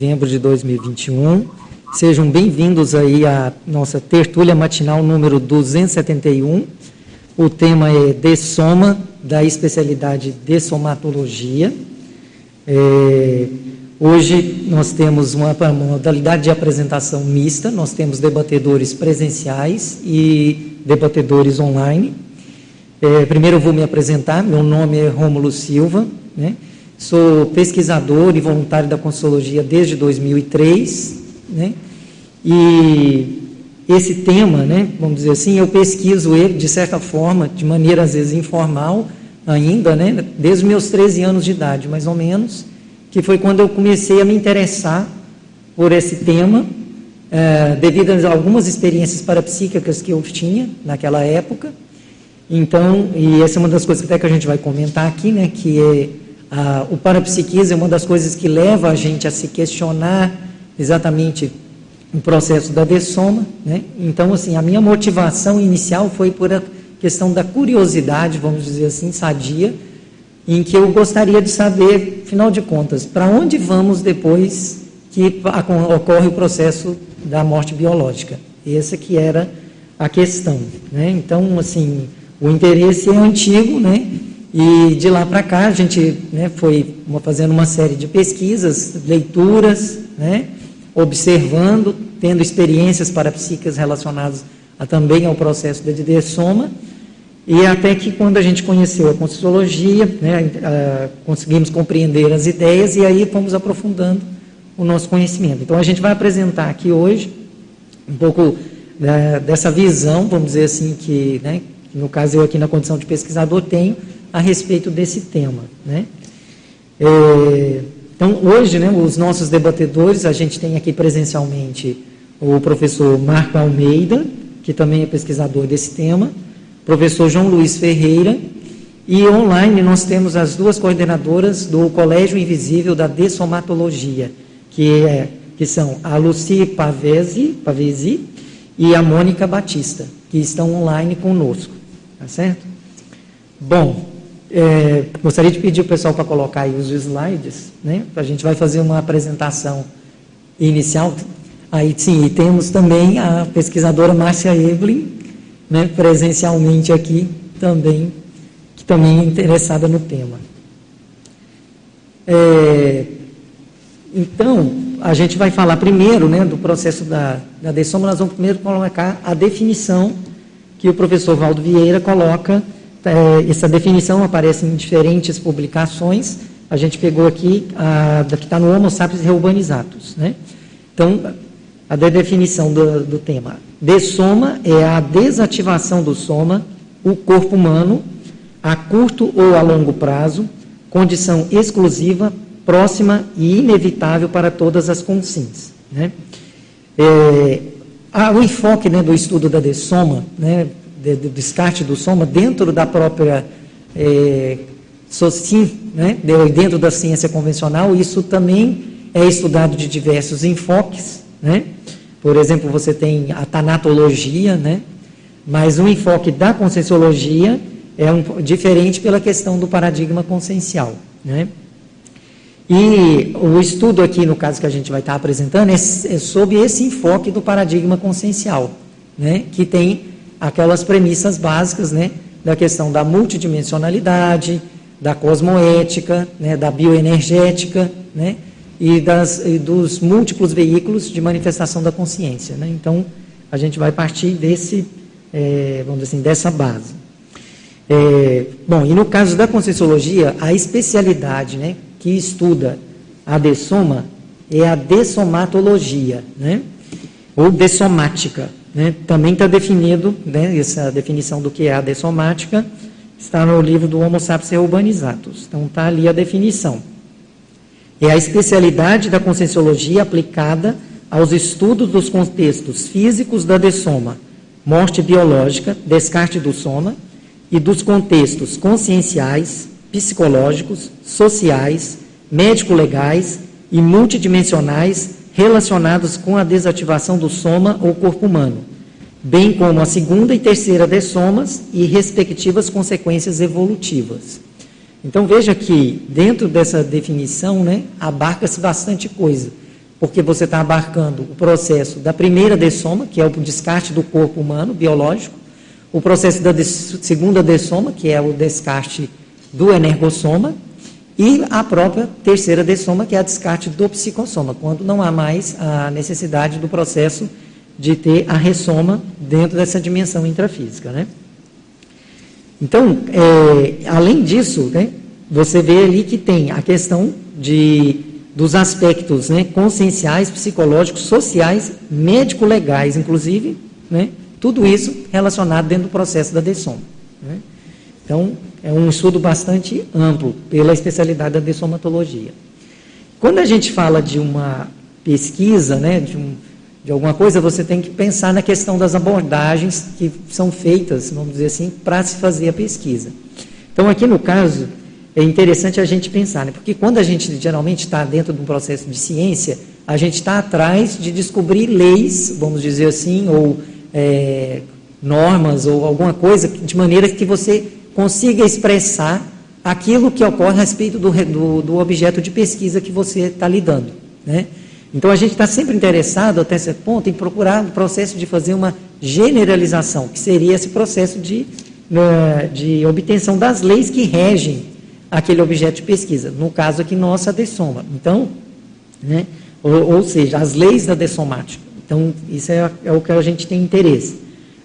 novembro de 2021. Sejam bem-vindos aí à nossa tertúlia matinal número 271. O tema é Dessoma, da especialidade de somatologia. É, hoje nós temos uma, uma modalidade de apresentação mista, nós temos debatedores presenciais e debatedores online. É, primeiro eu vou me apresentar, meu nome é Rômulo Silva, né? Sou pesquisador e voluntário da Consologia desde 2003, né? E esse tema, né, vamos dizer assim, eu pesquiso ele de certa forma, de maneira às vezes informal ainda, né, desde os meus 13 anos de idade, mais ou menos, que foi quando eu comecei a me interessar por esse tema, é, devido a algumas experiências parapsíquicas que eu tinha naquela época. Então, e essa é uma das coisas que até que a gente vai comentar aqui, né, que é ah, o parapsiquismo é uma das coisas que leva a gente a se questionar exatamente o processo da dessoma. Né? Então, assim, a minha motivação inicial foi por a questão da curiosidade, vamos dizer assim, sadia, em que eu gostaria de saber, afinal de contas, para onde vamos depois que ocorre o processo da morte biológica. Essa que era a questão. Né? Então, assim, o interesse é antigo, né? E de lá para cá a gente né, foi fazendo uma série de pesquisas, leituras, né, observando, tendo experiências parapsíquicas relacionadas a, também ao processo da didessoma, e até que quando a gente conheceu a Conscienciologia, né, conseguimos compreender as ideias e aí fomos aprofundando o nosso conhecimento. Então a gente vai apresentar aqui hoje um pouco né, dessa visão, vamos dizer assim, que, né, que no caso eu aqui na condição de pesquisador tenho, a respeito desse tema. Né? É, então, hoje, né, os nossos debatedores, a gente tem aqui presencialmente o professor Marco Almeida, que também é pesquisador desse tema, professor João Luiz Ferreira, e online nós temos as duas coordenadoras do Colégio Invisível da Dessomatologia, que, é, que são a Luci Pavesi, Pavesi e a Mônica Batista, que estão online conosco. Tá certo? Bom, é, gostaria de pedir o pessoal para colocar aí os slides, né? A gente vai fazer uma apresentação inicial. Aí sim, e temos também a pesquisadora Márcia Evelyn, né, presencialmente aqui também, que também é interessada no tema. É, então, a gente vai falar primeiro né, do processo da, da dessoma, nós vamos primeiro colocar a definição que o professor Valdo Vieira coloca essa definição aparece em diferentes publicações. A gente pegou aqui a que está no Homo sapiens reurbanizatus. Né? Então, a definição do, do tema. Dessoma é a desativação do soma, o corpo humano, a curto ou a longo prazo, condição exclusiva, próxima e inevitável para todas as consciências. Né? É, o enfoque né, do estudo da dessoma, né, de, de descarte do soma dentro da própria é, SOCIM, né, dentro da ciência convencional, isso também é estudado de diversos enfoques. Né? Por exemplo, você tem a tanatologia, né? mas o enfoque da conscienciologia é um, diferente pela questão do paradigma consciencial. Né? E o estudo aqui, no caso que a gente vai estar apresentando, é, é sobre esse enfoque do paradigma consciencial, né? que tem aquelas premissas básicas né, da questão da multidimensionalidade, da cosmoética, né, da bioenergética né, e, das, e dos múltiplos veículos de manifestação da consciência. Né? Então, a gente vai partir desse, é, vamos dizer assim, dessa base. É, bom, e no caso da Conscienciologia, a especialidade né, que estuda a dessoma é a dessomatologia, né, ou dessomática. Né? Também está definido, né, essa definição do que é a dessomática, está no livro do Homo sapiens urbanizatus. Então está ali a definição. É a especialidade da conscienciologia aplicada aos estudos dos contextos físicos da dessoma, morte biológica, descarte do soma, e dos contextos conscienciais, psicológicos, sociais, médico-legais e multidimensionais relacionados com a desativação do soma ou corpo humano, bem como a segunda e terceira dessomas e respectivas consequências evolutivas. Então veja que dentro dessa definição, né, abarca-se bastante coisa, porque você está abarcando o processo da primeira dessoma, que é o descarte do corpo humano, biológico, o processo da segunda dessoma, que é o descarte do energossoma, e a própria terceira dessoma, que é a descarte do psicossoma, quando não há mais a necessidade do processo de ter a ressoma dentro dessa dimensão intrafísica. Né? Então, é, além disso, né, você vê ali que tem a questão de, dos aspectos né, conscienciais, psicológicos, sociais, médico-legais, inclusive, né, tudo isso relacionado dentro do processo da DESOM. Né? Então, é um estudo bastante amplo pela especialidade da dessomatologia. Quando a gente fala de uma pesquisa, né, de, um, de alguma coisa, você tem que pensar na questão das abordagens que são feitas, vamos dizer assim, para se fazer a pesquisa. Então, aqui no caso, é interessante a gente pensar, né, porque quando a gente geralmente está dentro de um processo de ciência, a gente está atrás de descobrir leis, vamos dizer assim, ou é, normas ou alguma coisa, de maneira que você consiga expressar aquilo que ocorre a respeito do, do, do objeto de pesquisa que você está lidando. Né? Então a gente está sempre interessado, até esse ponto, em procurar o processo de fazer uma generalização, que seria esse processo de, uh, de obtenção das leis que regem aquele objeto de pesquisa. No caso aqui, nossa, dessoma. Então, né, ou, ou seja, as leis da dessomática. Então, isso é, é o que a gente tem interesse.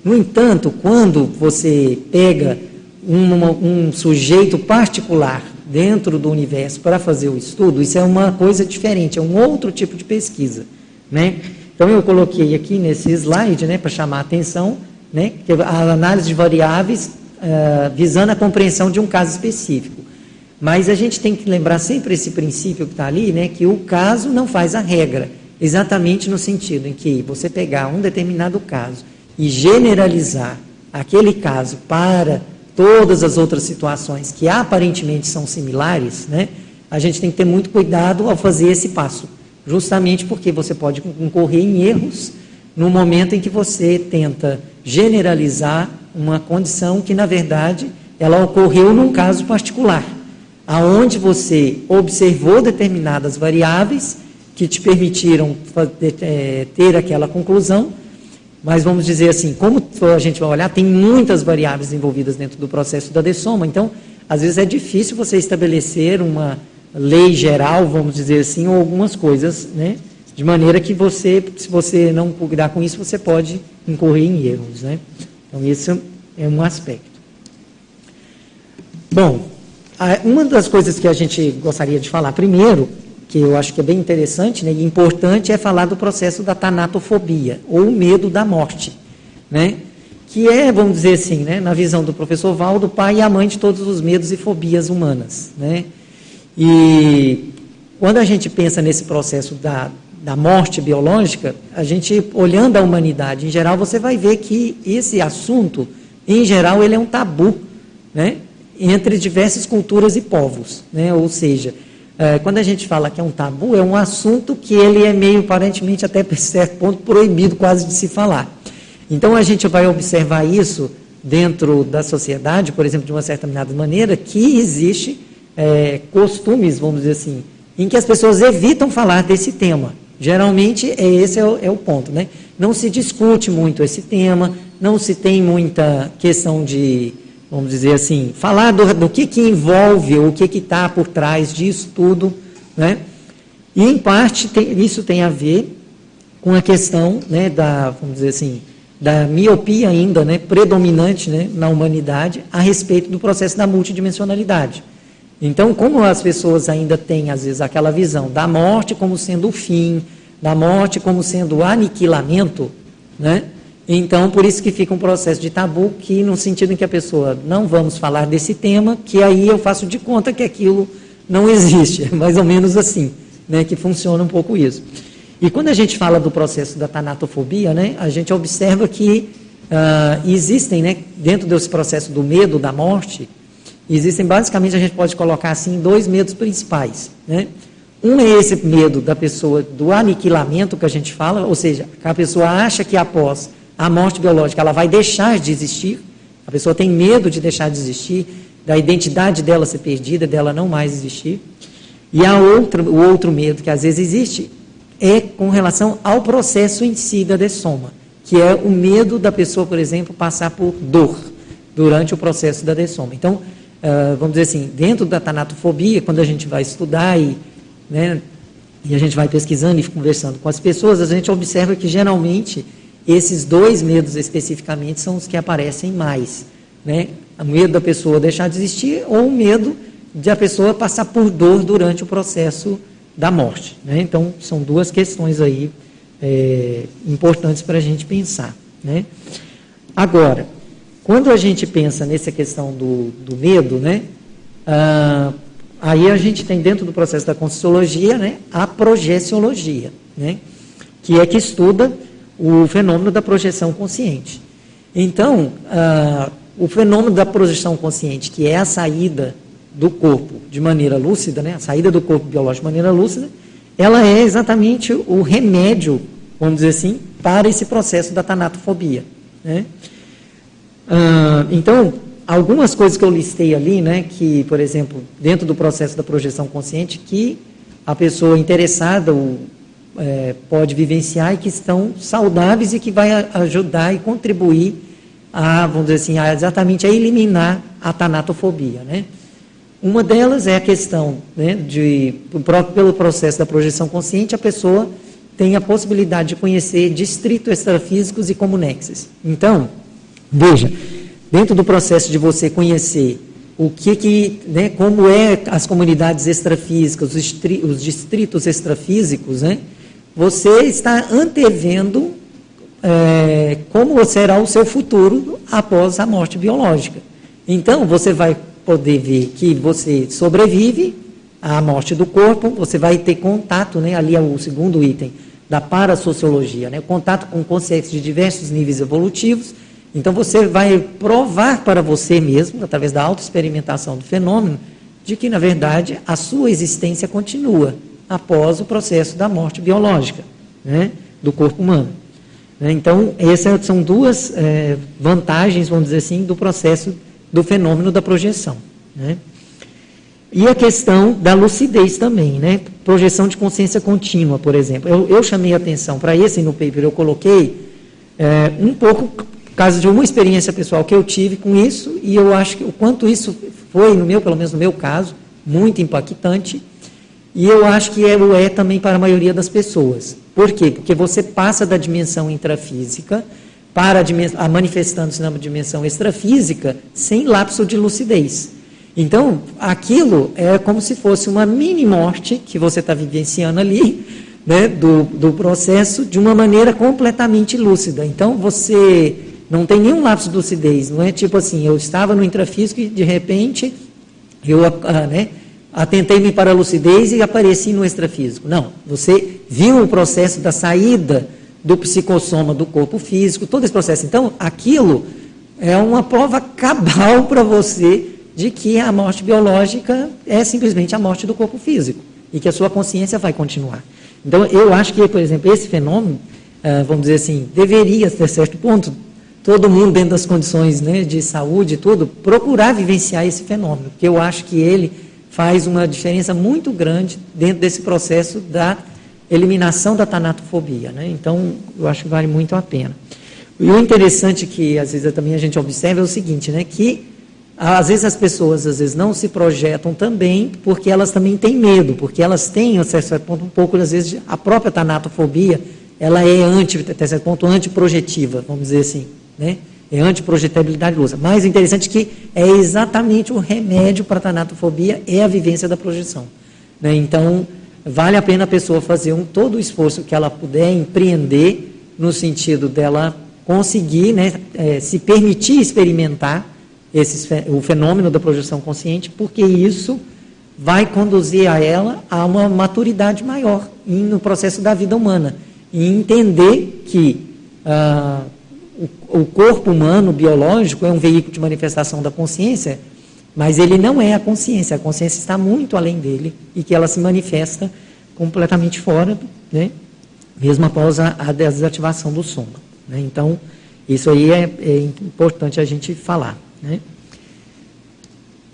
No entanto, quando você pega um, um sujeito particular dentro do universo para fazer o estudo, isso é uma coisa diferente, é um outro tipo de pesquisa. Né? Então, eu coloquei aqui nesse slide, né, para chamar a atenção, né, a análise de variáveis uh, visando a compreensão de um caso específico. Mas a gente tem que lembrar sempre esse princípio que está ali, né, que o caso não faz a regra. Exatamente no sentido em que você pegar um determinado caso e generalizar aquele caso para todas as outras situações que aparentemente são similares, né, a gente tem que ter muito cuidado ao fazer esse passo. Justamente porque você pode incorrer em erros no momento em que você tenta generalizar uma condição que, na verdade, ela ocorreu num caso particular, aonde você observou determinadas variáveis que te permitiram é, ter aquela conclusão, mas vamos dizer assim, como a gente vai olhar, tem muitas variáveis envolvidas dentro do processo da dessoma, então, às vezes é difícil você estabelecer uma lei geral, vamos dizer assim, ou algumas coisas, né? De maneira que você, se você não cuidar com isso, você pode incorrer em erros, né? Então, esse é um aspecto. Bom, uma das coisas que a gente gostaria de falar primeiro que eu acho que é bem interessante né, e importante é falar do processo da tanatofobia, ou medo da morte, né? que é, vamos dizer assim, né, na visão do professor Valdo, pai e a mãe de todos os medos e fobias humanas. Né? E quando a gente pensa nesse processo da, da morte biológica, a gente, olhando a humanidade em geral, você vai ver que esse assunto, em geral, ele é um tabu né, entre diversas culturas e povos. Né? Ou seja, é, quando a gente fala que é um tabu, é um assunto que ele é meio, aparentemente, até certo ponto, proibido quase de se falar. Então, a gente vai observar isso dentro da sociedade, por exemplo, de uma certa maneira, que existe é, costumes, vamos dizer assim, em que as pessoas evitam falar desse tema. Geralmente, é, esse é o, é o ponto. Né? Não se discute muito esse tema, não se tem muita questão de vamos dizer assim, falar do, do que, que envolve, o que está por trás disso tudo, né? E, em parte, tem, isso tem a ver com a questão né, da, vamos dizer assim, da miopia ainda né, predominante né, na humanidade a respeito do processo da multidimensionalidade. Então, como as pessoas ainda têm, às vezes, aquela visão da morte como sendo o fim, da morte como sendo o aniquilamento, né? Então, por isso que fica um processo de tabu, que no sentido em que a pessoa, não vamos falar desse tema, que aí eu faço de conta que aquilo não existe. É mais ou menos assim, né, que funciona um pouco isso. E quando a gente fala do processo da tanatofobia, né, a gente observa que uh, existem, né, dentro desse processo do medo da morte, existem basicamente, a gente pode colocar assim, dois medos principais. Né? Um é esse medo da pessoa, do aniquilamento que a gente fala, ou seja, que a pessoa acha que após a morte biológica ela vai deixar de existir, a pessoa tem medo de deixar de existir, da identidade dela ser perdida, dela não mais existir. E há outra, o outro medo que às vezes existe, é com relação ao processo em si da dessoma, que é o medo da pessoa, por exemplo, passar por dor durante o processo da dessoma. Então, uh, vamos dizer assim, dentro da tanatofobia, quando a gente vai estudar e, né, e a gente vai pesquisando e conversando com as pessoas, a gente observa que geralmente esses dois medos especificamente são os que aparecem mais. Né? O medo da pessoa deixar de existir ou o medo de a pessoa passar por dor durante o processo da morte. Né? Então, são duas questões aí é, importantes para a gente pensar. Né? Agora, quando a gente pensa nessa questão do, do medo, né, ah, aí a gente tem dentro do processo da conscienciologia né, a projeciologia, né, que é que estuda o fenômeno da projeção consciente. Então, ah, o fenômeno da projeção consciente, que é a saída do corpo de maneira lúcida, né, a saída do corpo biológico de maneira lúcida, ela é exatamente o remédio, vamos dizer assim, para esse processo da tanatofobia. Né? Ah, então, algumas coisas que eu listei ali, né, que, por exemplo, dentro do processo da projeção consciente, que a pessoa interessada o, é, pode vivenciar e que estão saudáveis e que vai ajudar e contribuir a, vamos dizer assim, a, exatamente a eliminar a tanatofobia, né? Uma delas é a questão né, de, pelo processo da projeção consciente, a pessoa tem a possibilidade de conhecer distritos extrafísicos e comunexes. Então, Veja, dentro do processo de você conhecer o que, que né, como é as comunidades extrafísicas, os, os distritos extrafísicos, né, você está antevendo é, como será o seu futuro após a morte biológica. Então, você vai poder ver que você sobrevive à morte do corpo, você vai ter contato, né, ali é o segundo item da parasociologia, né, contato com consciências de diversos níveis evolutivos, então você vai provar para você mesmo, através da autoexperimentação do fenômeno, de que, na verdade, a sua existência continua após o processo da morte biológica né, do corpo humano. Né. Então, essas são duas é, vantagens, vamos dizer assim, do processo do fenômeno da projeção. Né? E a questão da lucidez também, né? Projeção de consciência contínua, por exemplo. Eu, eu chamei atenção para esse no paper, eu coloquei é, um pouco por causa de uma experiência pessoal que eu tive com isso, e eu acho que o quanto isso foi, no meu, pelo menos no meu caso, muito impactante, e eu acho que é, o é também para a maioria das pessoas. Por quê? Porque você passa da dimensão intrafísica para a, a manifestando-se na dimensão extrafísica sem lapso de lucidez. Então, aquilo é como se fosse uma mini morte que você está vivenciando ali, né, do, do processo, de uma maneira completamente lúcida. Então, você não tem nenhum lapso de lucidez. Não é tipo assim, eu estava no intrafísico e de repente eu ah, né, atentei-me para a lucidez e apareci no extrafísico. Não, você viu o processo da saída do psicossoma do corpo físico, todo esse processo. Então, aquilo é uma prova cabal para você de que a morte biológica é simplesmente a morte do corpo físico e que a sua consciência vai continuar. Então, eu acho que, por exemplo, esse fenômeno, ah, vamos dizer assim, deveria, até certo ponto, todo mundo dentro das condições né, de saúde e tudo, procurar vivenciar esse fenômeno, porque eu acho que ele faz uma diferença muito grande dentro desse processo da eliminação da tanatofobia. Né? Então, eu acho que vale muito a pena. E o interessante que às vezes também a gente observa é o seguinte, né, que às vezes as pessoas às vezes não se projetam também porque elas também têm medo, porque elas têm, até certo ponto, um pouco, às vezes, a própria tanatofobia, ela é anti, até certo ponto, antiprojetiva, vamos dizer assim. Né? É antiprojetabilidade. Mas o interessante que é exatamente o remédio para a tanatofobia é a vivência da projeção. Né? Então, vale a pena a pessoa fazer um, todo o esforço que ela puder empreender no sentido dela conseguir né, é, se permitir experimentar esse, o fenômeno da projeção consciente, porque isso vai conduzir a ela a uma maturidade maior no processo da vida humana. E entender que ah, o, o corpo humano, biológico, é um veículo de manifestação da consciência, mas ele não é a consciência. A consciência está muito além dele e que ela se manifesta completamente fora, né? mesmo após a, a desativação do soma. Né? Então, isso aí é, é, importante a gente falar. Né?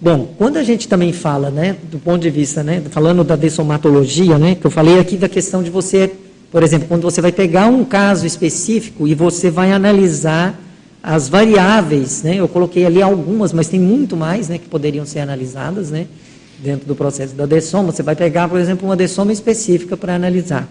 Bom, quando a gente também fala, né, do ponto de vista, né, falando da dessomatologia, né, que eu falei aqui da questão de você por exemplo, quando você vai pegar um caso específico e você vai analisar as variáveis, né? Eu coloquei ali algumas, mas tem muito mais, né, que poderiam ser analisadas, né, dentro do processo da dessoma. Você vai pegar, por exemplo, uma dessoma específica para analisar.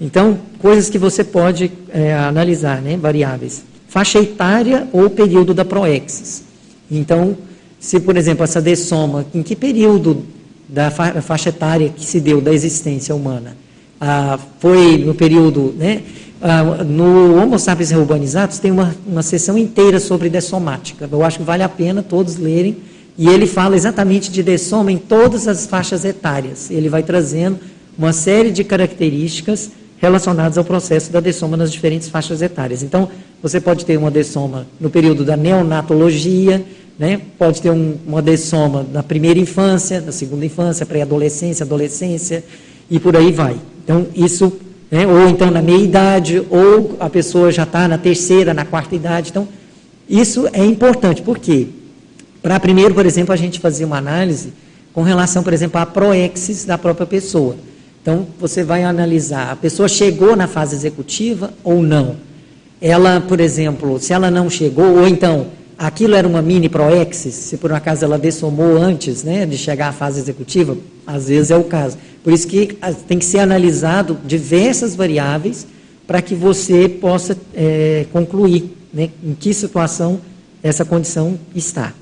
Então, coisas que você pode é, analisar, né, variáveis. Faixa etária ou período da proexis. Então, se, por exemplo, essa dessoma, em que período da faixa etária que se deu da existência humana? Ah, foi no período, né, ah, no Homo sapiens urbanizados tem uma, uma sessão inteira sobre dessomática. Eu acho que vale a pena todos lerem. E ele fala exatamente de dessoma em todas as faixas etárias. Ele vai trazendo uma série de características relacionadas ao processo da dessoma nas diferentes faixas etárias. Então, você pode ter uma dessoma no período da neonatologia, né? pode ter um, uma dessoma na primeira infância, na segunda infância, pré-adolescência, adolescência, e por aí vai. Então, isso, né? ou então na meia-idade, ou a pessoa já está na terceira, na quarta idade. Então, isso é importante, por quê? Para primeiro, por exemplo, a gente fazer uma análise com relação, por exemplo, à proexis da própria pessoa. Então, você vai analisar, a pessoa chegou na fase executiva ou não? Ela, por exemplo, se ela não chegou, ou então, aquilo era uma mini proexis, se por um acaso ela dessomou antes né, de chegar à fase executiva, às vezes é o caso. Por isso que tem que ser analisado diversas variáveis para que você possa é, concluir né, em que situação essa condição está.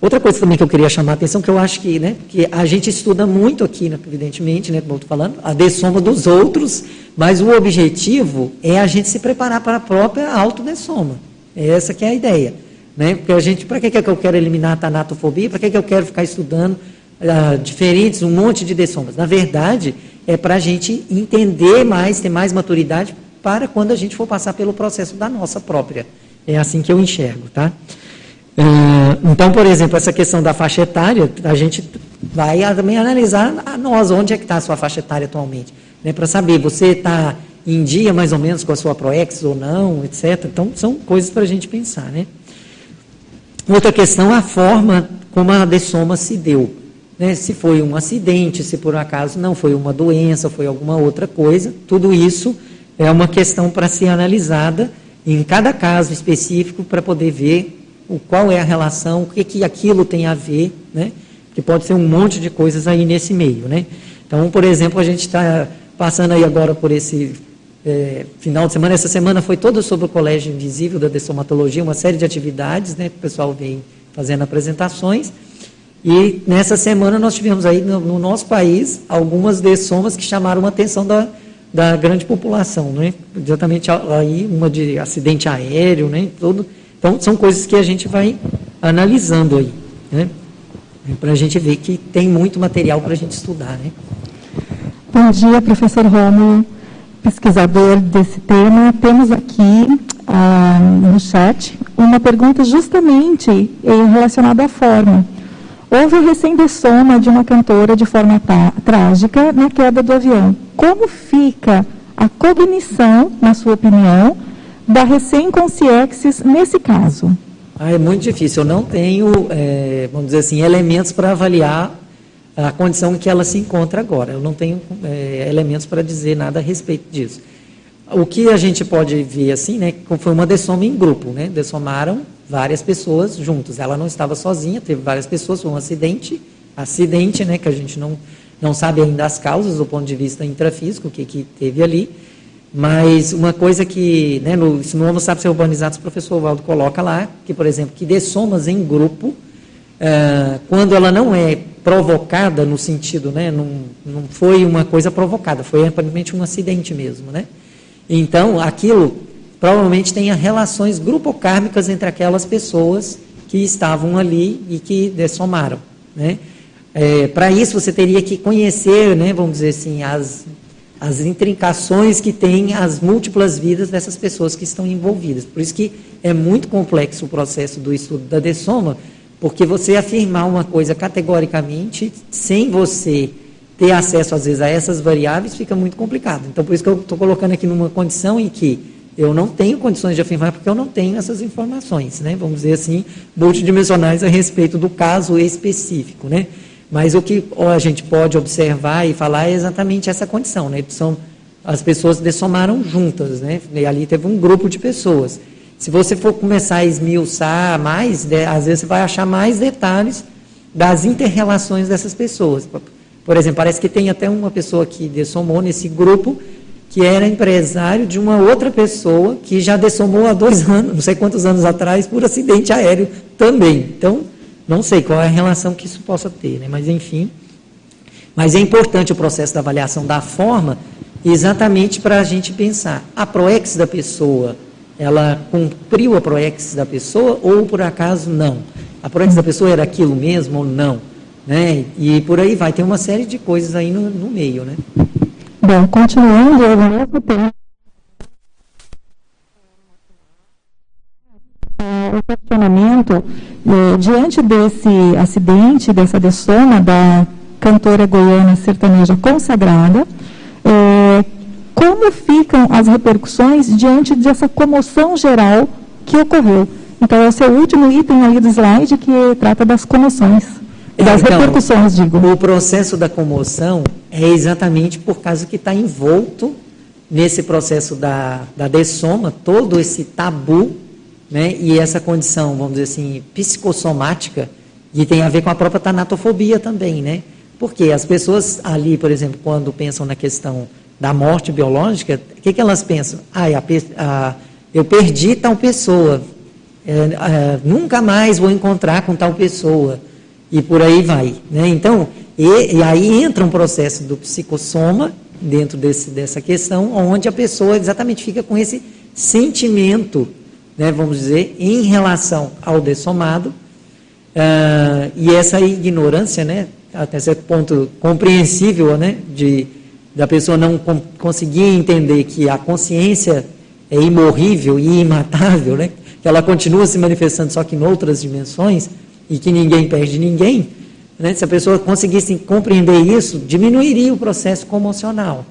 Outra coisa também que eu queria chamar a atenção, que eu acho que, né, que a gente estuda muito aqui, né, evidentemente, né, como eu estou falando, a dessoma dos outros, mas o objetivo é a gente se preparar para a própria autodessoma. Essa que é a ideia. Né? Porque a gente, para que, que eu quero eliminar a tanatofobia? Para que, que eu quero ficar estudando uh, diferentes, um monte de dessomas? Na verdade, é para a gente entender mais, ter mais maturidade para quando a gente for passar pelo processo da nossa própria. É assim que eu enxergo, tá? Uh, então, por exemplo, essa questão da faixa etária, a gente vai também analisar a nós, onde é que está a sua faixa etária atualmente. Né, Para saber, você está em dia mais ou menos com a sua ProEx ou não, etc. Então, são coisas para a gente pensar. Né? Outra questão, a forma como a dessoma se deu. Né? Se foi um acidente, se por acaso não foi uma doença, foi alguma outra coisa, tudo isso é uma questão para ser analisada em cada caso específico para poder ver o qual é a relação, o que, que aquilo tem a ver, né? que pode ser um monte de coisas aí nesse meio. Né? Então, por exemplo, a gente está passando aí agora por esse é, final de semana, essa semana foi toda sobre o Colégio Invisível da Dessomatologia, uma série de atividades, né, que o pessoal vem fazendo apresentações, e nessa semana nós tivemos aí no, no nosso país algumas dessomas que chamaram a atenção da, da grande população, né? exatamente aí uma de acidente aéreo, né? Todo, então, são coisas que a gente vai analisando aí, né? para a gente ver que tem muito material para a gente estudar. Né? Bom dia, professor Romulo, pesquisador desse tema. Temos aqui ah, no chat uma pergunta justamente relacionada à forma. Houve o recém-dessoma de uma cantora de forma trágica na queda do avião. Como fica a cognição, na sua opinião, da recém-consciexis nesse caso? Ah, é muito difícil. Eu não tenho, é, vamos dizer assim, elementos para avaliar a condição em que ela se encontra agora. Eu não tenho é, elementos para dizer nada a respeito disso. O que a gente pode ver assim, né, foi uma dessoma em grupo, né? Dessomaram várias pessoas juntas. Ela não estava sozinha, teve várias pessoas, foi um acidente, acidente, né, que a gente não não sabe ainda as causas do ponto de vista intrafísico, o que que teve ali. Mas uma coisa que, né, no, no Homo Sapiens Urbanizados, o professor Valdo coloca lá, que, por exemplo, que dê somas em grupo, uh, quando ela não é provocada no sentido, né, não, não foi uma coisa provocada, foi aparentemente um acidente mesmo, né? Então, aquilo provavelmente tenha relações grupocármicas entre aquelas pessoas que estavam ali e que dessomaram, né? É, Para isso, você teria que conhecer, né, vamos dizer assim, as as intrincações que tem as múltiplas vidas dessas pessoas que estão envolvidas. Por isso que é muito complexo o processo do estudo da dessoma, porque você afirmar uma coisa categoricamente, sem você ter acesso, às vezes, a essas variáveis, fica muito complicado. Então, por isso que eu estou colocando aqui numa condição em que eu não tenho condições de afirmar, porque eu não tenho essas informações, né? vamos dizer assim, multidimensionais a respeito do caso específico. Né? Mas o que a gente pode observar e falar é exatamente essa condição, né? São as pessoas dessomaram juntas, né? E ali teve um grupo de pessoas. Se você for começar a esmiuçar mais, né, às vezes você vai achar mais detalhes das interrelações dessas pessoas. Por exemplo, parece que tem até uma pessoa que dessomou nesse grupo que era empresário de uma outra pessoa que já dessomou há dois anos, não sei quantos anos atrás, por acidente aéreo também. Então, não sei qual é a relação que isso possa ter, né? mas enfim. Mas é importante o processo da avaliação da forma, exatamente para a gente pensar, a PROEX da pessoa, ela cumpriu a PROEX da pessoa ou por acaso não? A PROEX da pessoa era aquilo mesmo ou não? Né? E por aí vai, tem uma série de coisas aí no, no meio, né? Bom, continuando, eu mesmo tenho o questionamento, eh, diante desse acidente, dessa dessoma da cantora goiana sertaneja consagrada, eh, como ficam as repercussões diante dessa comoção geral que ocorreu? Então, é o último item ali do slide que trata das comoções, das então, repercussões, digo. O processo da comoção é exatamente por causa que está envolto nesse processo da, da dessoma, todo esse tabu né, e essa condição, vamos dizer assim, psicossomática, e tem a ver com a própria tanatofobia também, né? Porque as pessoas ali, por exemplo, quando pensam na questão da morte biológica, o que, que elas pensam? Ah, a, a, eu perdi tal pessoa, é, é, nunca mais vou encontrar com tal pessoa, e por aí vai. Né? Então, e, e, aí entra um processo do psicossoma dentro desse, dessa questão, onde a pessoa exatamente fica com esse sentimento né, vamos dizer, em relação ao dessomado, uh, e essa ignorância, né, até certo ponto compreensível, né, de, da pessoa não conseguir entender que a consciência é imorrível e imatável, né, que ela continua se manifestando só que em outras dimensões e que ninguém perde ninguém, né, se a pessoa conseguisse compreender isso, diminuiria o processo comocional.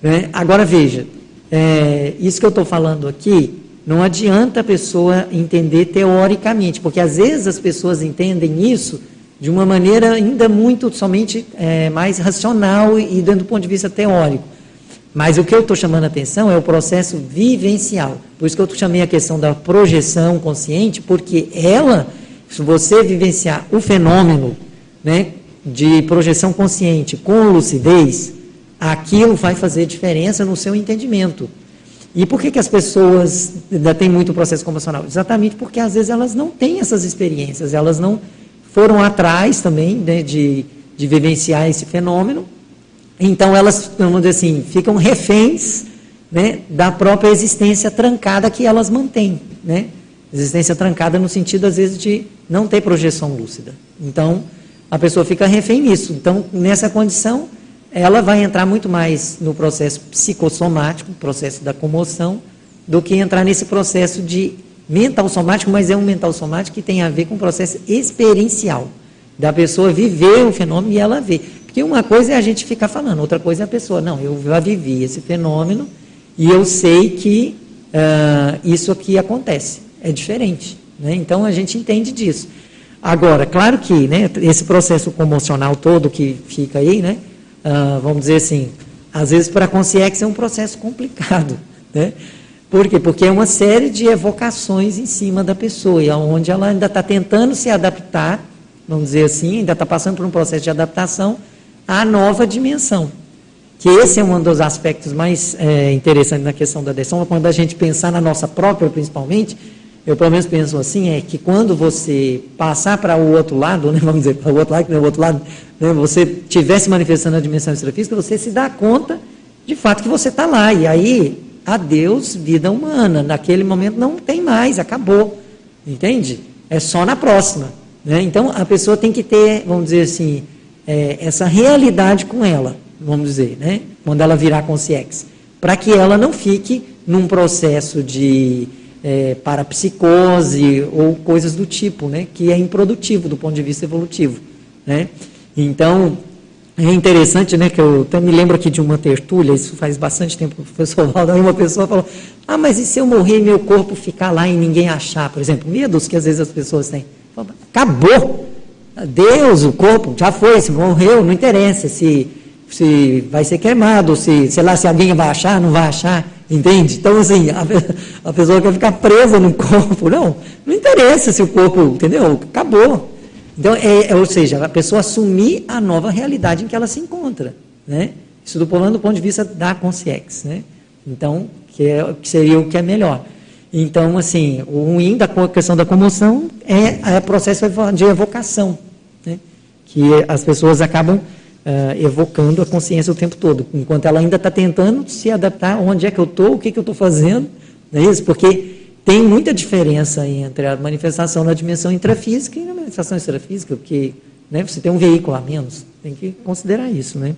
Né? Agora veja, é, isso que eu estou falando aqui não adianta a pessoa entender teoricamente, porque às vezes as pessoas entendem isso de uma maneira ainda muito somente é, mais racional e dando do ponto de vista teórico. Mas o que eu estou chamando a atenção é o processo vivencial. Por isso que eu chamei a questão da projeção consciente, porque ela, se você vivenciar o fenômeno né, de projeção consciente com lucidez, aquilo vai fazer diferença no seu entendimento. E por que, que as pessoas ainda têm muito processo convencional? Exatamente porque às vezes elas não têm essas experiências, elas não foram atrás também né, de, de vivenciar esse fenômeno. Então elas, vamos dizer assim, ficam reféns né, da própria existência trancada que elas mantêm. Né? Existência trancada no sentido, às vezes, de não ter projeção lúcida. Então, a pessoa fica refém nisso. Então, nessa condição, ela vai entrar muito mais no processo psicossomático, processo da comoção, do que entrar nesse processo de mental somático, mas é um mental somático que tem a ver com o processo experiencial, da pessoa viver o fenômeno e ela ver. Porque uma coisa é a gente ficar falando, outra coisa é a pessoa, não, eu já vivi esse fenômeno e eu sei que uh, isso aqui acontece. É diferente. Né? Então a gente entende disso. Agora, claro que né, esse processo comocional todo que fica aí, né, uh, vamos dizer assim, às vezes para a consciência é um processo complicado. Né? Por quê? Porque é uma série de evocações em cima da pessoa, e onde ela ainda está tentando se adaptar, vamos dizer assim, ainda está passando por um processo de adaptação à nova dimensão. Que esse é um dos aspectos mais é, interessantes na questão da decisão, quando a gente pensar na nossa própria, principalmente, eu pelo menos penso assim, é que quando você passar para o outro lado, né, vamos dizer, para o outro lado, que não é o outro lado, né, você estiver se manifestando na dimensão extrafísica, você se dá conta de fato que você está lá. E aí, adeus, vida humana. Naquele momento não tem mais, acabou. Entende? É só na próxima. Né? Então, a pessoa tem que ter, vamos dizer assim, é, essa realidade com ela, vamos dizer, né? quando ela virar consciência, para que ela não fique num processo de é, parapsicose ou coisas do tipo, né, que é improdutivo do ponto de vista evolutivo. Né? Então, é interessante, né, que eu até me lembro aqui de uma tertúlia, isso faz bastante tempo o professor Valdo, uma pessoa falou, ah, mas e se eu morrer e meu corpo ficar lá e ninguém achar, por exemplo, medos que às vezes as pessoas têm. Acabou! Deus, o corpo, já foi, se morreu, não interessa se se vai ser queimado, se, sei lá, se alguém vai achar, não vai achar, entende? Então, assim, a, a pessoa quer ficar presa no corpo. Não, não interessa se o corpo, entendeu? Acabou. Então, é, é, ou seja, a pessoa assumir a nova realidade em que ela se encontra, né? Isso do do ponto de vista da consciência, né? Então, que, é, que seria o que é melhor. Então, assim, o ruim da questão da comoção é o processo de evocação, né? que as pessoas acabam uh, evocando a consciência o tempo todo, enquanto ela ainda está tentando se adaptar onde é que eu estou, o que, que eu estou fazendo, não é isso? Porque tem muita diferença entre a manifestação na dimensão intrafísica e na manifestação extrafísica, porque né, você tem um veículo a menos, tem que considerar isso, né?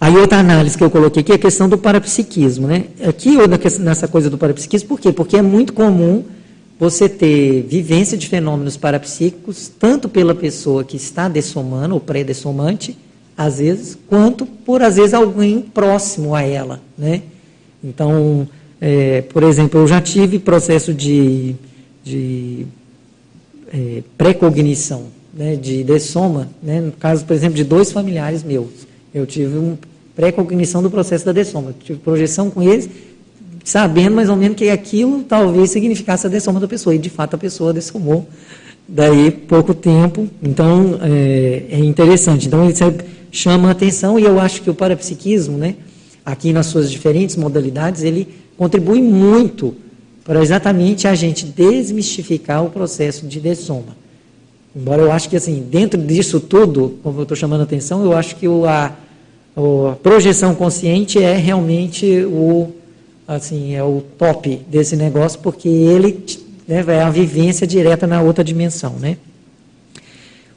Aí outra análise que eu coloquei aqui é a questão do parapsiquismo. Né? Aqui, nessa coisa do parapsiquismo, por quê? Porque é muito comum você ter vivência de fenômenos parapsíquicos, tanto pela pessoa que está dessomando, ou pré-dessomante, às vezes, quanto por, às vezes, alguém próximo a ela. Né? Então, é, por exemplo, eu já tive processo de, de é, pré-cognição, né, de dessoma, né, no caso, por exemplo, de dois familiares meus. Eu tive um pré-cognição do processo da dessoma. Tive projeção com eles, sabendo mais ou menos que aquilo talvez significasse a dessoma da pessoa. E, de fato, a pessoa dessomou daí pouco tempo. Então, é, é interessante. Então, isso chama a atenção e eu acho que o parapsiquismo, né, aqui nas suas diferentes modalidades, ele contribui muito para exatamente a gente desmistificar o processo de dessoma. Embora eu acho que, assim, dentro disso tudo, como eu estou chamando a atenção, eu acho que o, a, a projeção consciente é realmente o assim é o top desse negócio porque ele né, é a vivência direta na outra dimensão, né?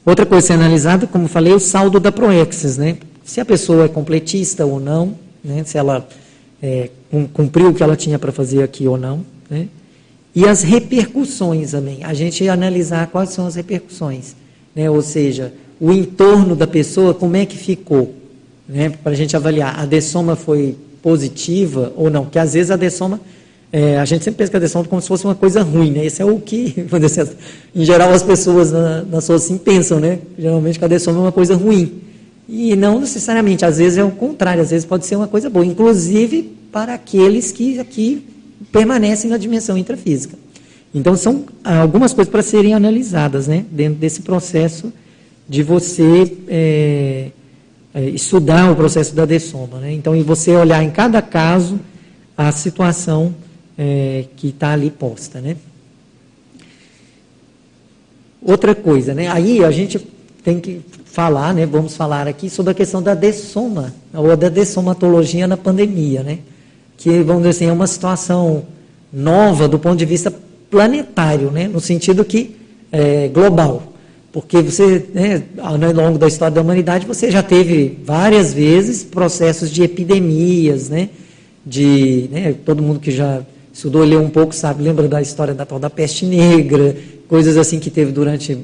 Outra coisa a ser analisada, como falei, o saldo da proexis, né? Se a pessoa é completista ou não, né? Se ela é, cumpriu o que ela tinha para fazer aqui ou não, né? E as repercussões também, a gente analisar quais são as repercussões, né? Ou seja, o entorno da pessoa, como é que ficou, né, para a gente avaliar, a dessoma foi positiva ou não, porque às vezes a dessoma, é, a gente sempre pensa que a dessoma é como se fosse uma coisa ruim, né, esse é o que, em geral as pessoas na, na sua assim pensam, né, geralmente que a dessoma é uma coisa ruim, e não necessariamente, às vezes é o contrário, às vezes pode ser uma coisa boa, inclusive para aqueles que aqui permanecem na dimensão intrafísica. Então, são algumas coisas para serem analisadas né, dentro desse processo de você é, é, estudar o processo da dessoma. Né? Então, e você olhar em cada caso a situação é, que está ali posta. Né? Outra coisa, né? aí a gente tem que falar, né, vamos falar aqui sobre a questão da dessoma, ou da dessomatologia na pandemia, né? Que, vamos dizer assim, é uma situação nova do ponto de vista planetário, né? no sentido que é, global. Porque você, né, ao longo da história da humanidade, você já teve várias vezes processos de epidemias, né, de, né, todo mundo que já estudou, leu um pouco, sabe, lembra da história da tal da peste negra, coisas assim que teve durante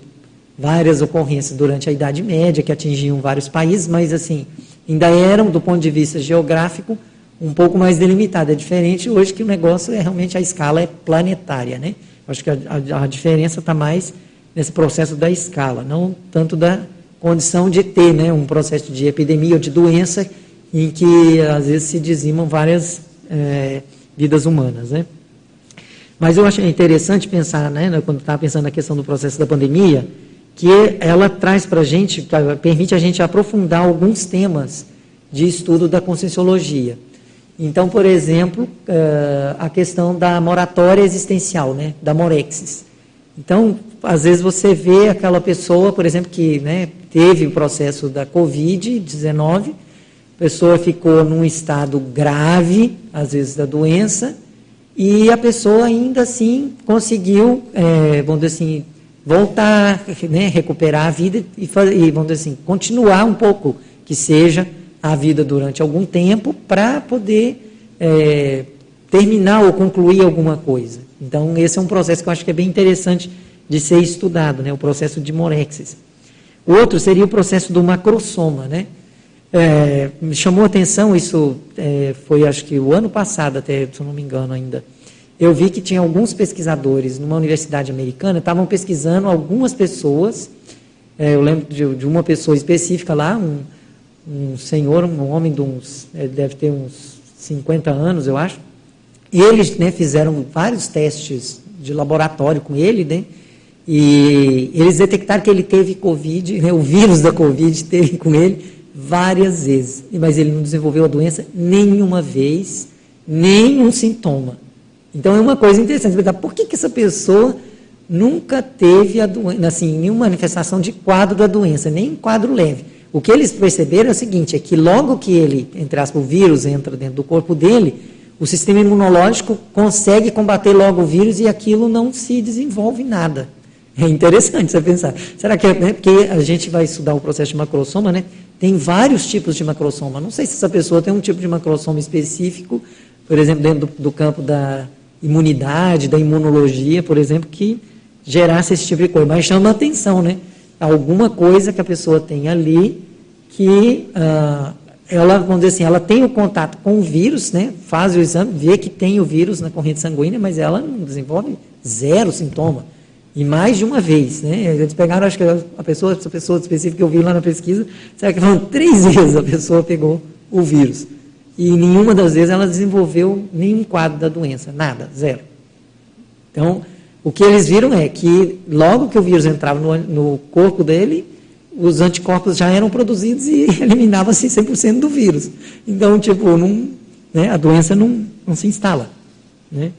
várias ocorrências durante a Idade Média, que atingiam vários países, mas assim, ainda eram, do ponto de vista geográfico, um pouco mais delimitado. É diferente hoje que o negócio é realmente a escala é planetária, né? Acho que a, a, a diferença está mais nesse processo da escala, não tanto da condição de ter né, um processo de epidemia ou de doença em que às vezes se dizimam várias é, vidas humanas. Né? Mas eu achei interessante pensar, né, quando estava pensando na questão do processo da pandemia, que ela traz para a gente, permite a gente aprofundar alguns temas de estudo da conscienciologia. Então, por exemplo, é, a questão da moratória existencial, né, da morexis. Então, às vezes você vê aquela pessoa, por exemplo, que né, teve o processo da Covid-19, a pessoa ficou num estado grave, às vezes, da doença, e a pessoa ainda assim conseguiu, é, vamos dizer assim, voltar, né, recuperar a vida e, e, vamos dizer assim, continuar um pouco, que seja a vida durante algum tempo, para poder é, terminar ou concluir alguma coisa. Então, esse é um processo que eu acho que é bem interessante de ser estudado, né? o processo de Morexis. O outro seria o processo do macrosoma. Né? É, me chamou a atenção, isso é, foi acho que o ano passado, até, se eu não me engano ainda. Eu vi que tinha alguns pesquisadores numa universidade americana, estavam pesquisando algumas pessoas. É, eu lembro de, de, uma pessoa específica lá, um, um senhor, um homem de uns, deve ter uns 50 anos, eu acho. E eles né, fizeram vários testes de laboratório com ele, né? E eles detectaram que ele teve Covid, né, o vírus da Covid teve com ele várias vezes. Mas ele não desenvolveu a doença nenhuma vez, nenhum sintoma. Então é uma coisa interessante por que, que essa pessoa nunca teve a doença, assim, nenhuma manifestação de quadro da doença, nem quadro leve. O que eles perceberam é o seguinte, é que logo que ele, entre aspas, o vírus entra dentro do corpo dele, o sistema imunológico consegue combater logo o vírus e aquilo não se desenvolve nada. É interessante você pensar. Será que é né, porque a gente vai estudar o processo de macrosoma, né? Tem vários tipos de macrosoma. Não sei se essa pessoa tem um tipo de macrosoma específico, por exemplo, dentro do, do campo da imunidade, da imunologia, por exemplo, que gerasse esse tipo de coisa. Mas chama atenção, né? Alguma coisa que a pessoa tem ali que ah, ela, vamos dizer assim, ela tem o contato com o vírus, né? Faz o exame, vê que tem o vírus na corrente sanguínea, mas ela não desenvolve zero sintoma. E mais de uma vez, né? Eles pegaram, acho que a pessoa, essa pessoa específica que eu vi lá na pesquisa, será que foram três vezes a pessoa pegou o vírus. E nenhuma das vezes ela desenvolveu nenhum quadro da doença, nada, zero. Então, o que eles viram é que logo que o vírus entrava no, no corpo dele, os anticorpos já eram produzidos e eliminava-se 100% do vírus. Então, tipo, não, né, a doença não, não se instala. Né?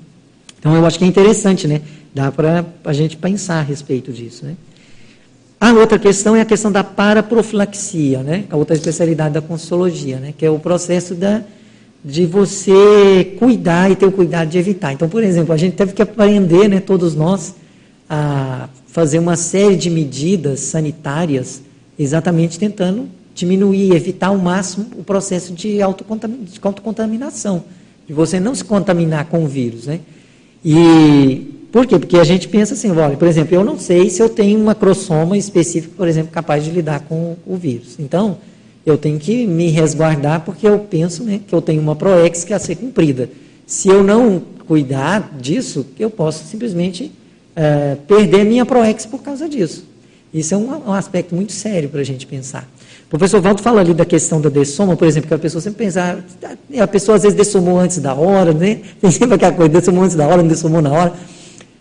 Então, eu acho que é interessante, né? Dá para a gente pensar a respeito disso. Né? A outra questão é a questão da paraprofilaxia, né? a outra especialidade da consologia, né? que é o processo da, de você cuidar e ter o cuidado de evitar. Então, por exemplo, a gente teve que aprender, né, todos nós, a fazer uma série de medidas sanitárias, exatamente tentando diminuir, evitar ao máximo o processo de autocontaminação, de você não se contaminar com o vírus. Né? E por quê? Porque a gente pensa assim, olha, por exemplo, eu não sei se eu tenho uma crosoma específica, por exemplo, capaz de lidar com o vírus. Então, eu tenho que me resguardar porque eu penso né, que eu tenho uma ProEx que é a ser cumprida. Se eu não cuidar disso, eu posso simplesmente é, perder minha ProEx por causa disso. Isso é um, um aspecto muito sério para a gente pensar. O professor Valdo fala ali da questão da dessoma, por exemplo, que a pessoa sempre pensa, ah, a pessoa às vezes dessomou antes da hora, né? Tem sempre aquela coisa, dessomou antes da hora, não dessomou na hora.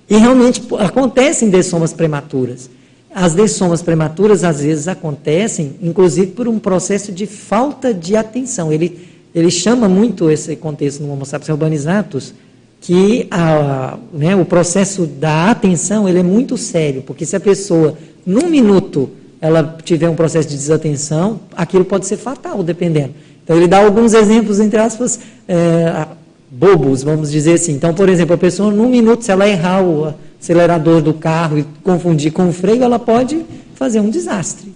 E realmente acontecem dessomas prematuras. As dessomas prematuras, às vezes, acontecem, inclusive, por um processo de falta de atenção. Ele, ele chama muito esse contexto no Homo sapiens urbanizatus, que a, né, o processo da atenção ele é muito sério, porque se a pessoa, num minuto, ela tiver um processo de desatenção, aquilo pode ser fatal, dependendo. Então, ele dá alguns exemplos, entre aspas, é, bobos, vamos dizer assim. Então, por exemplo, a pessoa, num minuto, se ela errar o acelerador do carro e confundir com o freio, ela pode fazer um desastre.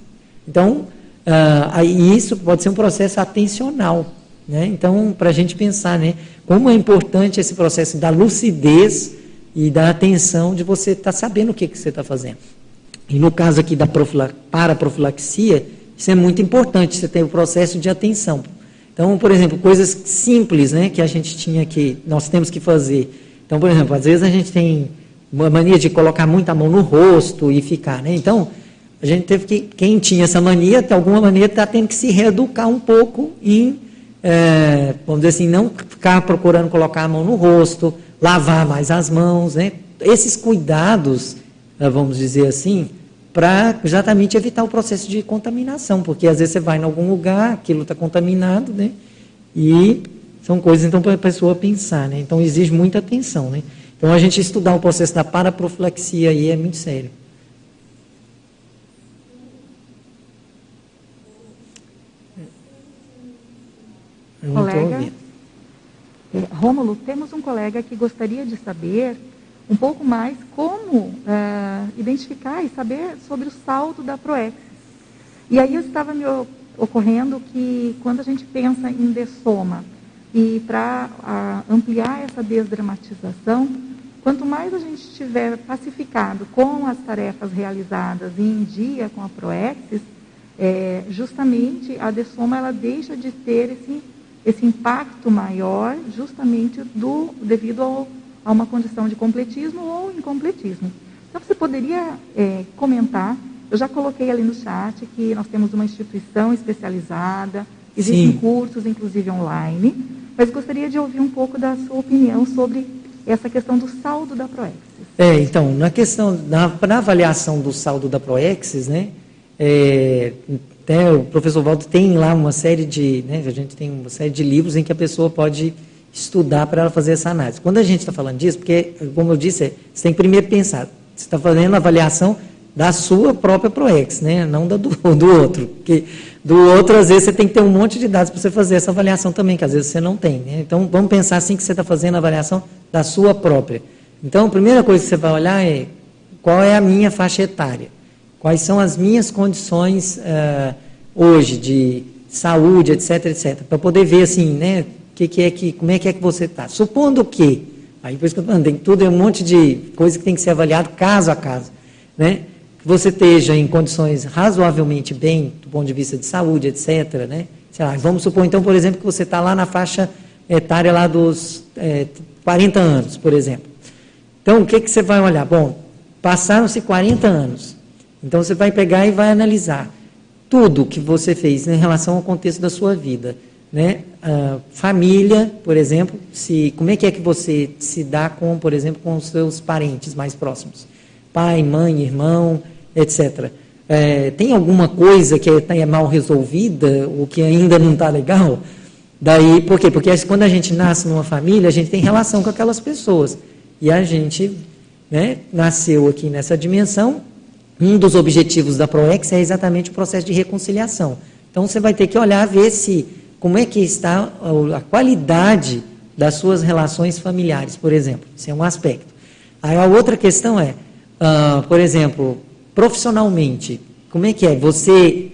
Então, uh, isso pode ser um processo atencional. Né? Então, para a gente pensar, né, como é importante esse processo da lucidez e da atenção de você estar tá sabendo o que, que você está fazendo. E no caso aqui da paraprofilaxia, isso é muito importante, você tem o processo de atenção. Então, por exemplo, coisas simples né, que a gente tinha que, nós temos que fazer. Então, por exemplo, às vezes a gente tem uma mania de colocar muita mão no rosto e ficar, né? Então, a gente teve que, quem tinha essa mania, de alguma maneira, está tendo que se reeducar um pouco em, é, vamos dizer assim, não ficar procurando colocar a mão no rosto, lavar mais as mãos, né? Esses cuidados, eh, vamos dizer assim, para exatamente evitar o processo de contaminação, porque às vezes você vai em algum lugar, aquilo está contaminado, né? E são coisas então para a pessoa pensar, né? Então exige muita atenção, né? Então a gente estudar o processo da paraprofilaxia aí é muito sério. colega, é, Rômulo, temos um colega que gostaria de saber um pouco mais como uh, identificar e saber sobre o saldo da Proexis. E aí estava me ocorrendo que quando a gente pensa em dessoma e para uh, ampliar essa desdramatização, quanto mais a gente estiver pacificado com as tarefas realizadas e em dia com a Proexis, é, justamente a dessoma ela deixa de ter esse, esse impacto maior justamente do, devido ao a uma condição de completismo ou incompletismo. Então, você poderia é, comentar Eu já coloquei ali no chat que nós temos uma instituição especializada, existem Sim. cursos, inclusive online, mas gostaria de ouvir um pouco da sua opinião sobre essa questão do saldo da Proexis. É, então, na questão, na, na avaliação do saldo da Proexis, né, é, até o professor Waldo tem lá uma série de, né, a gente tem uma série de livros em que a pessoa pode estudar para ela fazer essa análise. Quando a gente está falando disso, porque, como eu disse, você tem que primeiro pensar, você está fazendo a avaliação da sua própria ProEx, né, não da do, do outro. Porque do outro, às vezes, você tem que ter um monte de dados para você fazer essa avaliação também, que às vezes você não tem. Né? Então, vamos pensar assim que você está fazendo a avaliação da sua própria. Então, a primeira coisa que você vai olhar é qual é a minha faixa etária. Quais são as minhas condições uh, hoje de saúde, etc, etc. Para poder ver assim, né, que, que é que, como é que é que você está. Supondo que, aí por isso que eu estou falando, tem tudo é um monte de coisa que tem que ser avaliado caso a caso. Né? Que você esteja em condições razoavelmente bem, do ponto de vista de saúde, etc. Né? Lá, vamos supor, então, por exemplo, que você está lá na faixa etária lá dos é, 40 anos, por exemplo. Então, o que, que você vai olhar? Bom, passaram-se 40 anos. Então você vai pegar e vai analisar tudo que você fez em relação ao contexto da sua vida, né? Uh, família, por exemplo, se como é que é que você se dá com, por exemplo, com os seus parentes mais próximos, pai, mãe, irmão, etc. É, tem alguma coisa que é, é mal resolvida ou que ainda não está legal? Daí, por quê? Porque quando a gente nasce numa família, a gente tem relação com aquelas pessoas. E a gente né, nasceu aqui nessa dimensão um dos objetivos da ProEx é exatamente o processo de reconciliação. Então você vai ter que olhar, ver se como é que está a qualidade das suas relações familiares, por exemplo. Esse é um aspecto. Aí a outra questão é, uh, por exemplo, profissionalmente, como é que é? Você,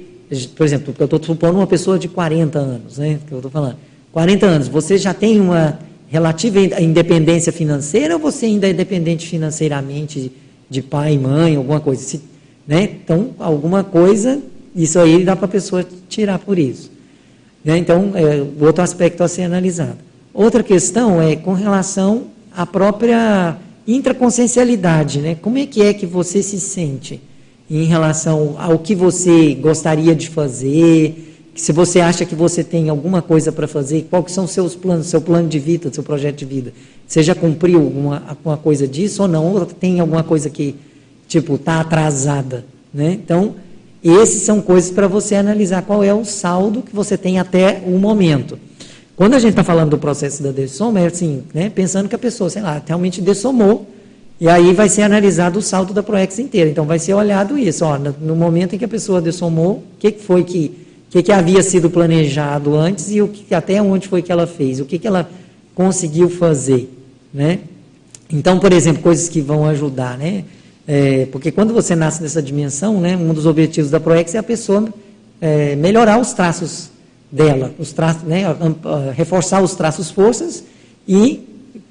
por exemplo, eu estou supondo uma pessoa de 40 anos, né? Que eu estou falando. 40 anos, você já tem uma relativa independência financeira ou você ainda é dependente financeiramente de pai mãe, alguma coisa? Se né? Então, alguma coisa, isso aí dá para a pessoa tirar por isso. Né? Então, é outro aspecto a ser analisado. Outra questão é com relação à própria intraconsciencialidade. Né? Como é que é que você se sente em relação ao que você gostaria de fazer? Se você acha que você tem alguma coisa para fazer, quais são seus planos, seu plano de vida, seu projeto de vida? Você já cumpriu alguma, alguma coisa disso ou não? Ou tem alguma coisa que tipo, está atrasada. Né? Então, esses são coisas para você analisar qual é o saldo que você tem até o momento. Quando a gente está falando do processo da dessoma, é assim, né, pensando que a pessoa, sei lá, realmente dessomou, e aí vai ser analisado o saldo da ProEx inteira. Então, vai ser olhado isso. Ó, no momento em que a pessoa dessomou, o que, foi que, que, que havia sido planejado antes e o que, até onde foi que ela fez, o que, que ela conseguiu fazer. Né? Então, por exemplo, coisas que vão ajudar, né? É, porque quando você nasce nessa dimensão, né, um dos objetivos da ProEx é a pessoa é, melhorar os traços dela, os traços, né, reforçar os traços forças e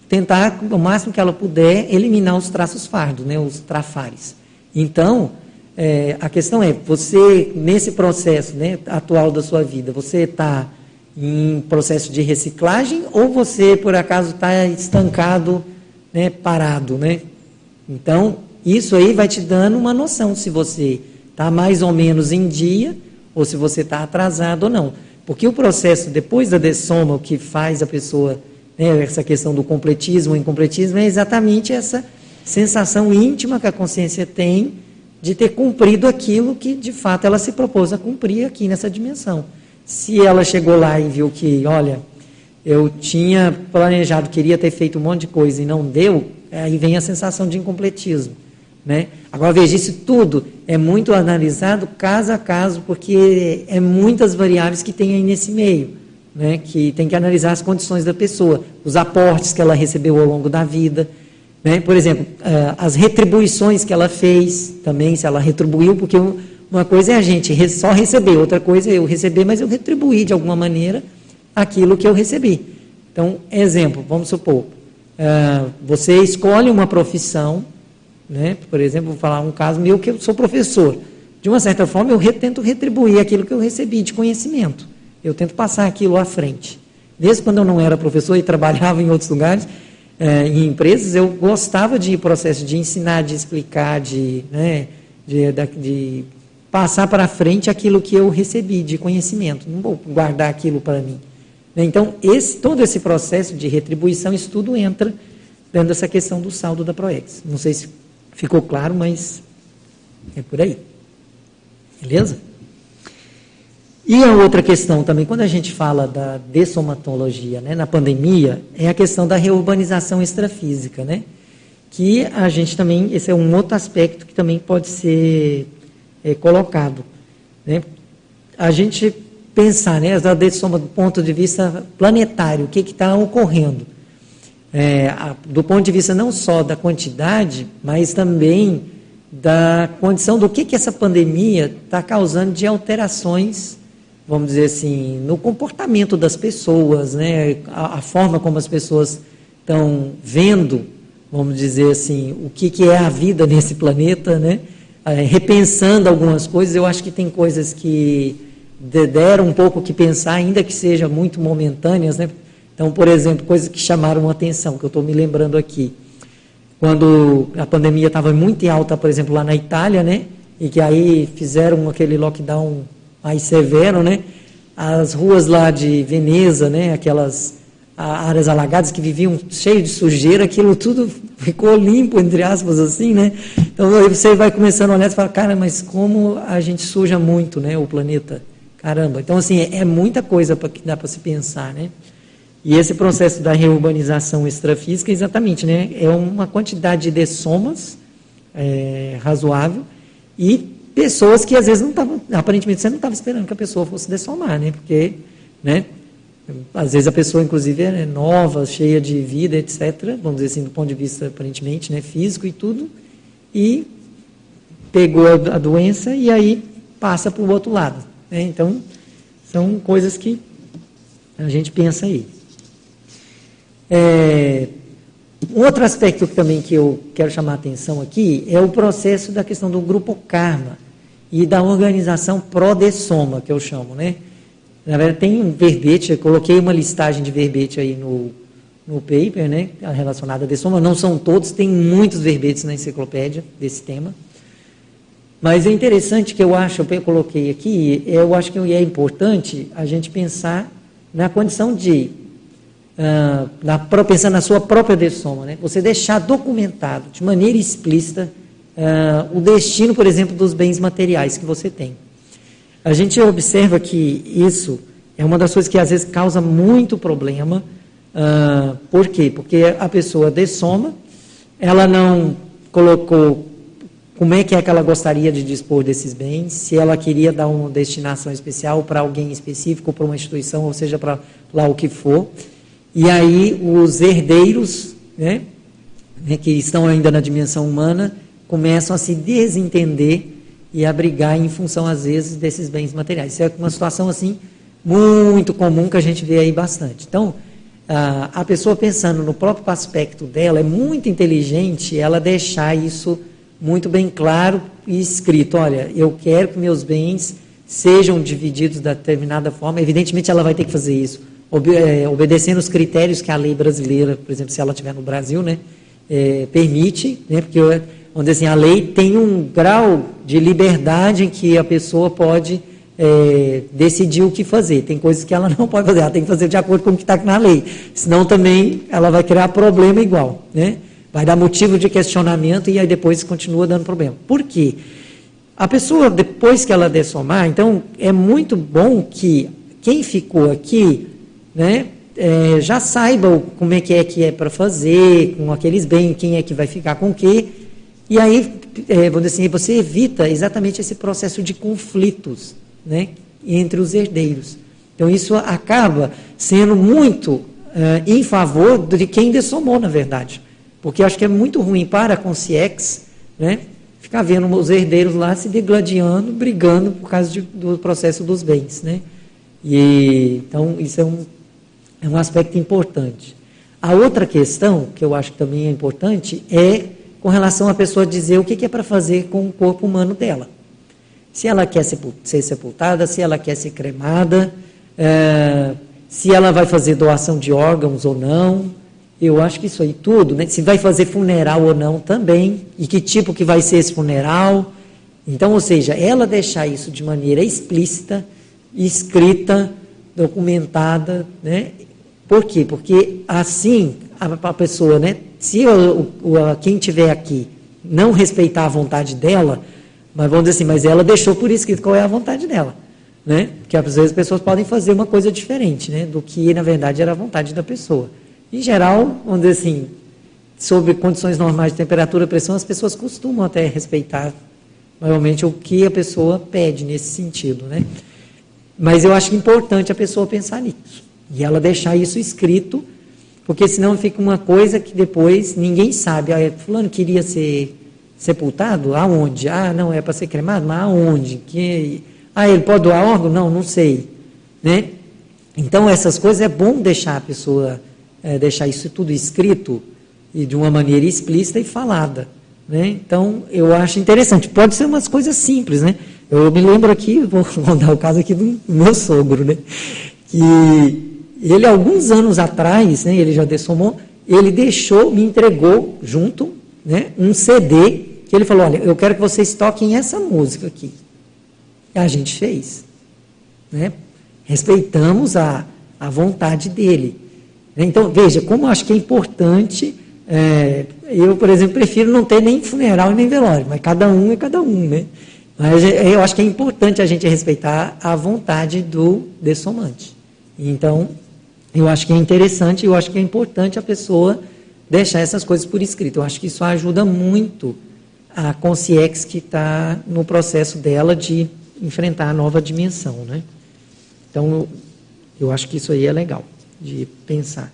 tentar, o máximo que ela puder, eliminar os traços fardos, né, os trafares. Então, é, a questão é, você, nesse processo né, atual da sua vida, você está em processo de reciclagem ou você, por acaso, está estancado, né, parado, né? Então, isso aí vai te dando uma noção se você está mais ou menos em dia ou se você está atrasado ou não. Porque o processo, depois da dessoma, o que faz a pessoa, né, essa questão do completismo ou incompletismo, é exatamente essa sensação íntima que a consciência tem de ter cumprido aquilo que, de fato, ela se propôs a cumprir aqui nessa dimensão. Se ela chegou lá e viu que, olha, eu tinha planejado, queria ter feito um monte de coisa e não deu, aí vem a sensação de incompletismo. Né? Agora, veja, isso tudo é muito analisado caso a caso, porque é muitas variáveis que tem aí nesse meio, né? que tem que analisar as condições da pessoa, os aportes que ela recebeu ao longo da vida. Né? Por exemplo, eh, as retribuições que ela fez também, se ela retribuiu, porque uma coisa é a gente só receber, outra coisa é eu receber, mas eu retribuí de alguma maneira aquilo que eu recebi. Então, exemplo, vamos supor, eh, você escolhe uma profissão né? Por exemplo, vou falar um caso meu que eu sou professor. De uma certa forma, eu tento retribuir aquilo que eu recebi de conhecimento. Eu tento passar aquilo à frente. Desde quando eu não era professor e trabalhava em outros lugares, eh, em empresas, eu gostava de processo de ensinar, de explicar, de, né, de, de passar para frente aquilo que eu recebi de conhecimento. Não vou guardar aquilo para mim. Né? Então, esse, todo esse processo de retribuição, isso tudo entra dentro dessa questão do saldo da ProEx. Não sei se ficou claro, mas é por aí. Beleza? E a outra questão também, quando a gente fala da dessomatologia né, na pandemia, é a questão da reurbanização extrafísica, né? Que a gente também, esse é um outro aspecto que também pode ser é, colocado. Né? A gente pensar, né, do ponto de vista planetário, o que está ocorrendo. É, a, do ponto de vista não só da quantidade, mas também da condição do que, que essa pandemia está causando de alterações vamos dizer assim, no comportamento das pessoas, né? a, a forma como as pessoas estão vendo, vamos dizer assim, o que, que é a vida nesse planeta, né? É, repensando algumas coisas, eu acho que tem coisas que deram um pouco que pensar, ainda que sejam muito momentâneas, né? Então, por exemplo, coisas que chamaram a atenção, que eu estou me lembrando aqui. Quando a pandemia estava muito alta, por exemplo, lá na Itália, né? E que aí fizeram aquele lockdown mais severo, né? As ruas lá de Veneza, né? Aquelas áreas alagadas que viviam cheio de sujeira, aquilo tudo ficou limpo, entre aspas, assim, né? Então aí você vai começando a olhar e fala, cara, mas como a gente suja muito, né? O planeta, caramba. Então assim é, é muita coisa para que dá para se pensar, né? E esse processo da reurbanização extrafísica, exatamente, né? É uma quantidade de somas é, razoável e pessoas que às vezes não estavam, aparentemente você não estava esperando que a pessoa fosse dessomar, né? Porque, né? Às vezes a pessoa, inclusive, é nova, cheia de vida, etc. Vamos dizer assim, do ponto de vista, aparentemente, né, físico e tudo. E pegou a doença e aí passa para o outro lado. Né? Então, são coisas que a gente pensa aí. É, outro aspecto também que eu quero chamar a atenção aqui é o processo da questão do grupo karma e da organização pró-dessoma, que eu chamo, né? Na verdade, tem um verbete, eu coloquei uma listagem de verbete aí no, no paper, né, relacionada a dessoma, não são todos, tem muitos verbetes na enciclopédia desse tema. Mas é interessante que eu acho, eu coloquei aqui, eu acho que é importante a gente pensar na condição de, uh, na, pensar na sua própria dessoma, né? você deixar documentado de maneira explícita uh, o destino, por exemplo, dos bens materiais que você tem. A gente observa que isso é uma das coisas que às vezes causa muito problema. Uh, por quê? Porque a pessoa dessoma, ela não colocou como é que é que ela gostaria de dispor desses bens, se ela queria dar uma destinação especial para alguém específico, para uma instituição, ou seja, para lá o que for. E aí os herdeiros, né, né que estão ainda na dimensão humana, começam a se desentender e a brigar em função, às vezes, desses bens materiais. Isso é uma situação, assim, muito comum que a gente vê aí bastante. Então, a pessoa pensando no próprio aspecto dela, é muito inteligente ela deixar isso muito bem claro e escrito. Olha, eu quero que meus bens sejam divididos da determinada forma. Evidentemente, ela vai ter que fazer isso, é, obedecendo os critérios que a lei brasileira, por exemplo, se ela estiver no Brasil, né, é, permite, né, porque vamos dizer assim, a lei tem um grau de liberdade em que a pessoa pode é, decidir o que fazer. Tem coisas que ela não pode fazer, ela tem que fazer de acordo com o que está na lei. Senão também ela vai criar problema igual. Né? Vai dar motivo de questionamento e aí depois continua dando problema. Por quê? A pessoa, depois que ela dessomar, então é muito bom que quem ficou aqui, né, é, já saiba como é que é que é para fazer, com aqueles bens, quem é que vai ficar com o quê, e aí, é, vamos dizer assim, você evita exatamente esse processo de conflitos né, entre os herdeiros. Então, isso acaba sendo muito é, em favor de quem dessomou, na verdade. Porque acho que é muito ruim para a Conciex né, ficar vendo os herdeiros lá se degladiando, brigando por causa de, do processo dos bens. Né? E, então, isso é um, é um aspecto importante. A outra questão, que eu acho que também é importante, é com relação à pessoa dizer o que é para fazer com o corpo humano dela. Se ela quer ser sepultada, se ela quer ser cremada, é, se ela vai fazer doação de órgãos ou não. Eu acho que isso aí tudo, né? se vai fazer funeral ou não também, e que tipo que vai ser esse funeral. Então, ou seja, ela deixar isso de maneira explícita, escrita, documentada, né? Por quê? Porque assim a, a pessoa, né? Se o, o, quem tiver aqui não respeitar a vontade dela, mas vamos dizer assim, mas ela deixou por escrito qual é a vontade dela, né? Porque às vezes as pessoas podem fazer uma coisa diferente, né? Do que na verdade era a vontade da pessoa. Em geral, vamos dizer assim, sobre condições normais de temperatura e pressão, as pessoas costumam até respeitar normalmente o que a pessoa pede nesse sentido, né? Mas eu acho importante a pessoa pensar nisso e ela deixar isso escrito, porque senão fica uma coisa que depois ninguém sabe. Ah, fulano queria ser sepultado? Aonde? Ah, não, é para ser cremado? Mas aonde? Que... Ah, ele pode doar órgão? Não, não sei. Né? Então, essas coisas é bom deixar a pessoa, é, deixar isso tudo escrito, e de uma maneira explícita e falada. Né? Então, eu acho interessante. Pode ser umas coisas simples, né? Eu me lembro aqui, vou contar o caso aqui do meu sogro, né? Que ele, alguns anos atrás, né, ele já dessomou, ele deixou, me entregou junto, né, um CD, que ele falou, olha, eu quero que vocês toquem essa música aqui. E a gente fez. Né? Respeitamos a, a vontade dele. Então, veja, como eu acho que é importante é, eu, por exemplo, prefiro não ter nem funeral nem velório, mas cada um é cada um, né? Mas eu acho que é importante a gente respeitar a vontade do dessomante. Então, eu acho que é interessante, eu acho que é importante a pessoa deixar essas coisas por escrito. Eu acho que isso ajuda muito a consciência que está no processo dela de enfrentar a nova dimensão, né? Então, eu acho que isso aí é legal de pensar.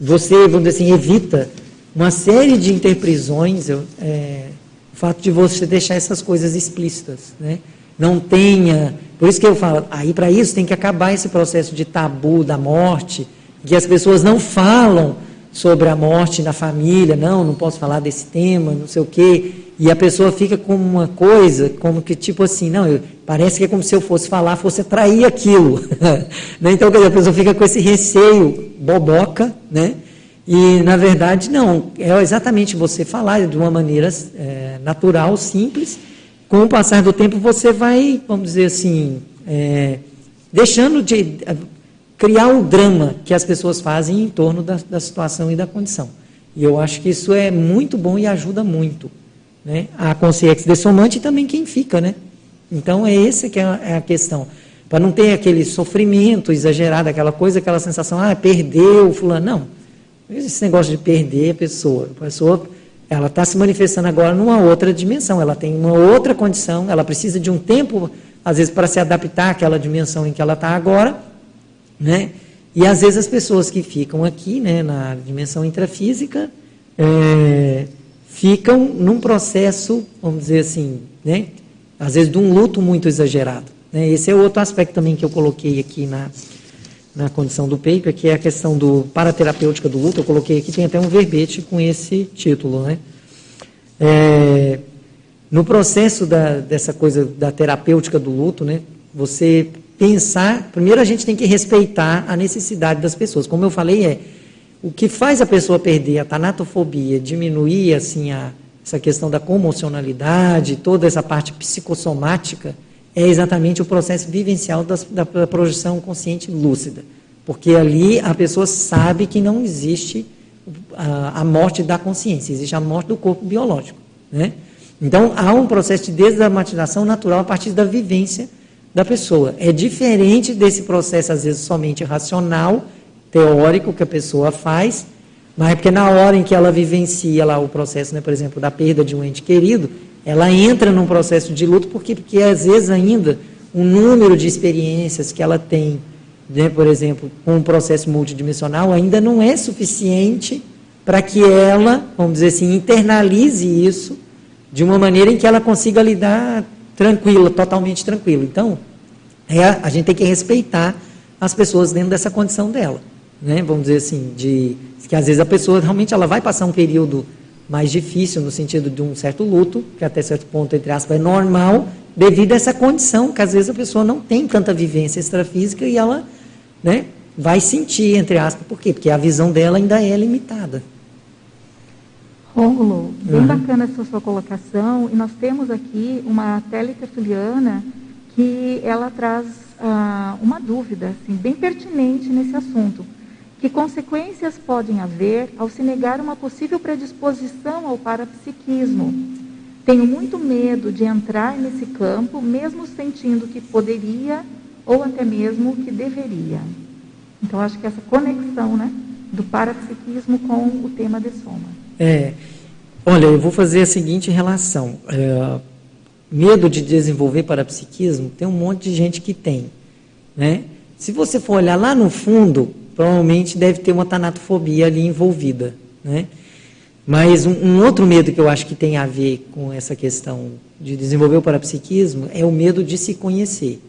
Você, vamos dizer assim, evita uma série de interprisões, é, o fato de você deixar essas coisas explícitas, né? Não tenha, por isso que eu falo, aí para isso tem que acabar esse processo de tabu da morte, que as pessoas não falam sobre a morte na família, não, não posso falar desse tema, não sei o quê, e a pessoa fica com uma coisa, como que tipo assim, não, eu, parece que é como se eu fosse falar, fosse atrair aquilo, né? então a pessoa fica com esse receio boboca, né, e, na verdade, não. É exatamente você falar de uma maneira é, natural, simples. Com o passar do tempo, você vai, vamos dizer assim, é, deixando de criar o drama que as pessoas fazem em torno da, da, situação e da condição. E eu acho que isso é muito bom e ajuda muito. Né? A consciência dessomante e também quem fica, né? Então, é esse que é a, é a questão. Para não ter aquele sofrimento exagerado, aquela coisa, aquela sensação, ah, perdeu, fulano. Não esse negócio de perder a pessoa. A pessoa ela está se manifestando agora numa outra dimensão, ela tem uma outra condição, ela precisa de um tempo, às vezes, para se adaptar àquela dimensão em que ela está agora, né? E às vezes as pessoas que ficam aqui, né, na dimensão intrafísica, é, ficam num processo, vamos dizer assim, né, às vezes de um luto muito exagerado. Né? Esse é outro aspecto também que eu coloquei aqui na, na condição do paper, que é a questão do paraterapêutica do luto. Eu coloquei aqui, tem até um verbete com esse título. Né? É, no processo da, dessa coisa da terapêutica do luto, né, você pensar, primeiro a gente tem que respeitar a necessidade das pessoas. Como eu falei, é o que faz a pessoa perder a tanatofobia, diminuir assim a, essa questão da comocionalidade, toda essa parte psicossomática, é exatamente o processo vivencial das, da, da projeção consciente lúcida. Porque ali a pessoa sabe que não existe a, a, morte da consciência, existe a morte do corpo biológico. Né? Então, há um processo de desdramatização natural a partir da vivência da pessoa. É diferente desse processo, às vezes, somente racional, teórico, que a pessoa faz, mas é porque na hora em que ela vivencia lá o processo, né, por exemplo, da perda de um ente querido, ela entra num processo de luto porque, porque às vezes ainda o número de experiências que ela tem, né, por exemplo, com um processo multidimensional, ainda não é suficiente para que ela, vamos dizer assim, internalize isso de uma maneira em que ela consiga lidar tranquila, totalmente tranquila. Então, é, a gente tem que respeitar as pessoas dentro dessa condição dela. Né? Vamos dizer assim, de que às vezes a pessoa realmente ela vai passar um período mais difícil no sentido de um certo luto, que até certo ponto, entre aspas, é normal, devido a essa condição, que às vezes a pessoa não tem tanta vivência extrafísica e ela né, vai sentir, entre aspas, por quê? Porque a visão dela ainda é limitada. Rômulo, bem uhum. bacana essa sua colocação. E nós temos aqui uma teletertuliana que ela traz uh, uma dúvida assim, bem pertinente nesse assunto. Que consequências podem haver ao se negar uma possível predisposição ao parapsiquismo? Tenho muito medo de entrar nesse campo, mesmo sentindo que poderia ou até mesmo que deveria. Então, acho que essa conexão né, do parapsiquismo com o tema de soma. É, olha, eu vou fazer a seguinte relação. É, medo de desenvolver parapsiquismo, tem um monte de gente que tem. Né? Se você for olhar lá no fundo, provavelmente deve ter uma tanatofobia ali envolvida. Né? Mas um, um, outro medo que eu acho que tem a ver com essa questão de desenvolver o parapsiquismo é o medo de se conhecer.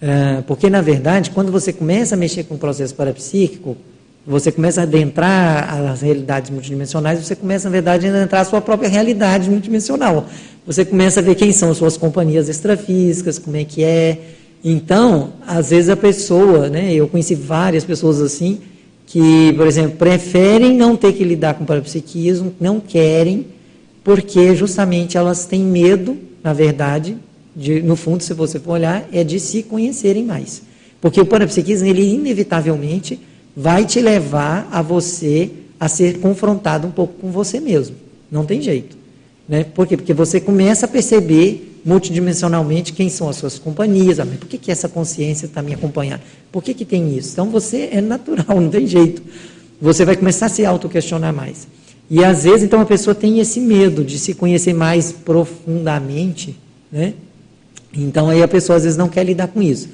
É, porque, na verdade, quando você começa a mexer com o processo parapsíquico, você começa a adentrar as realidades multidimensionais, você começa, na verdade, a adentrar a sua própria realidade multidimensional. Você começa a ver quem são as suas companhias extrafísicas, como é que é. Então, às vezes a pessoa, né, eu conheci várias pessoas assim, que, por exemplo, preferem não ter que lidar com parapsiquismo, não querem, porque justamente elas têm medo, na verdade, de, no fundo, se você for olhar, é de se conhecerem mais. Porque o parapsiquismo, ele inevitavelmente vai te levar a você a ser confrontado um pouco com você mesmo. Não tem jeito. Né? Por quê? Porque você começa a perceber multidimensionalmente quem são as suas companhias. Ah, por que, que essa consciência está me acompanhando? Por que, que tem isso? Então você é natural, não tem jeito. Você vai começar a se auto-questionar mais. E às vezes, então, a pessoa tem esse medo de se conhecer mais profundamente, né? Então aí a pessoa às vezes não quer lidar com isso.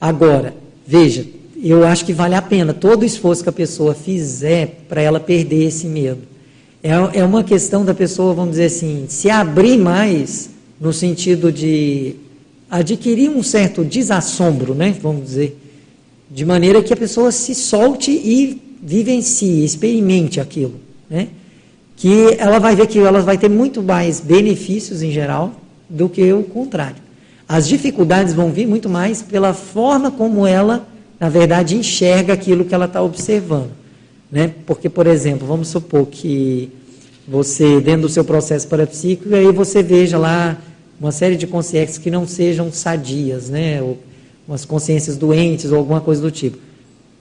Agora, veja, eu acho que vale a pena todo o esforço que a pessoa fizer para ela perder esse medo. É, é uma questão da pessoa, vamos dizer assim, se abrir mais no sentido de adquirir um certo desassombro, né? Vamos dizer, de maneira que a pessoa se solte e vivencie, experimente aquilo, né? Que ela vai ver que ela vai ter muito mais benefícios em geral do que o contrário. As dificuldades vão vir muito mais pela forma como ela na verdade, enxerga aquilo que ela está observando. Né? Porque, por exemplo, vamos supor que você, dentro do seu processo parapsíquico, aí você veja lá uma série de consciências que não sejam sadias, né? ou umas consciências doentes, ou alguma coisa do tipo.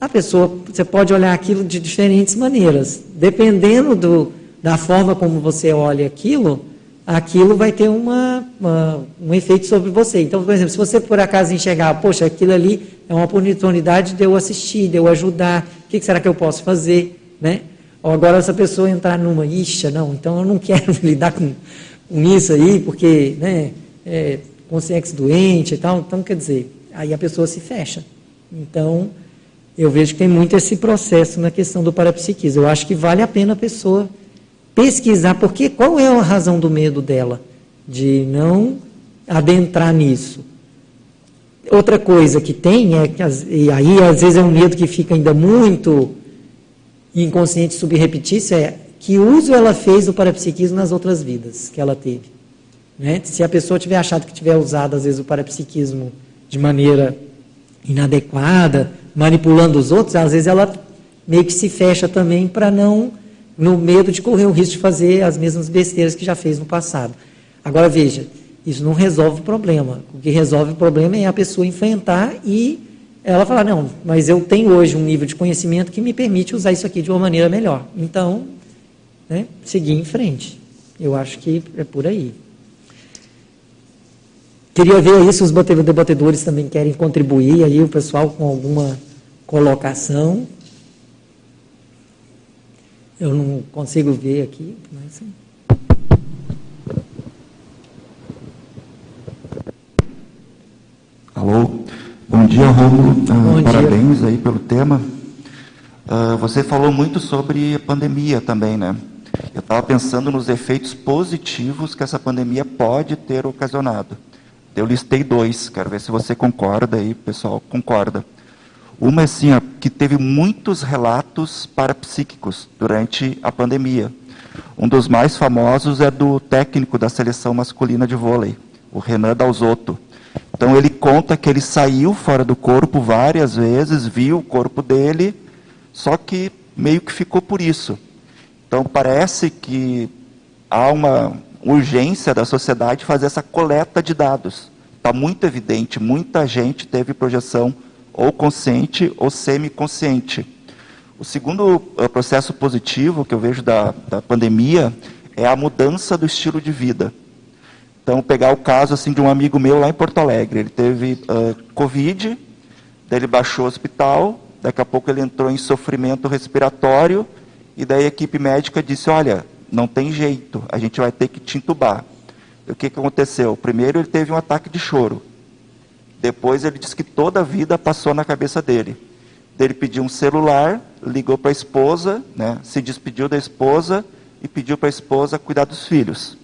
A pessoa, você pode olhar aquilo de diferentes maneiras. Dependendo do, da forma como você olha aquilo, aquilo vai ter uma, uma, um efeito sobre você. Então, por exemplo, se você por acaso enxergar, poxa, aquilo ali é uma oportunidade de eu assistir, de eu ajudar, o que será que eu posso fazer, né? Ou agora essa pessoa entrar numa, ixa, não, então eu não quero lidar com, com isso aí, porque, né, é, consciência doente e tal, então quer dizer, aí a pessoa se fecha. Então, eu vejo que tem muito esse processo na questão do parapsiquismo. Eu acho que vale a pena a pessoa pesquisar porque qual é a razão do medo dela de não adentrar nisso. Outra coisa que tem é que e aí às vezes é um medo que fica ainda muito inconsciente subrepetício é que uso ela fez do parapsiquismo nas outras vidas que ela teve. Né? Se a pessoa tiver achado que tiver usado às vezes o parapsiquismo de maneira inadequada, manipulando os outros, às vezes ela meio que se fecha também para não no medo de correr o risco de fazer as mesmas besteiras que já fez no passado. Agora veja, isso não resolve o problema. O que resolve o problema é a pessoa enfrentar e ela falar, não, mas eu tenho hoje um nível de conhecimento que me permite usar isso aqui de uma maneira melhor. Então, né, seguir em frente. Eu acho que é por aí. Queria ver aí se os debatedores também querem contribuir aí, o pessoal com alguma colocação. Eu não consigo ver aqui, mas. Alô, bom dia, Rômulo. Uh, parabéns dia. aí pelo tema. Uh, você falou muito sobre a pandemia também, né? Eu estava pensando nos efeitos positivos que essa pandemia pode ter ocasionado. Eu listei dois, quero ver se você concorda aí, pessoal, concorda. Uma assim, ó, que teve muitos relatos parapsíquicos durante a pandemia. Um dos mais famosos é do técnico da seleção masculina de vôlei, o Renan Dalzotto. Então ele conta que ele saiu fora do corpo várias vezes, viu o corpo dele, só que meio que ficou por isso. Então, parece que há uma urgência da sociedade fazer essa coleta de dados. Está muito evidente, muita gente teve projeção ou consciente ou semiconsciente. O segundo uh, processo positivo que eu vejo da, da pandemia é a mudança do estilo de vida. Então, pegar o caso assim de um amigo meu lá em Porto Alegre. Ele teve uh, Covid, daí ele baixou o hospital, daqui a pouco ele entrou em sofrimento respiratório, e daí a equipe médica disse, olha, não tem jeito, a gente vai ter que te entubar. E o que, que aconteceu? Primeiro ele teve um ataque de choro. Depois ele disse que toda a vida passou na cabeça dele. Ele pediu um celular, ligou para a esposa, né, se despediu da esposa e pediu para a esposa cuidar dos filhos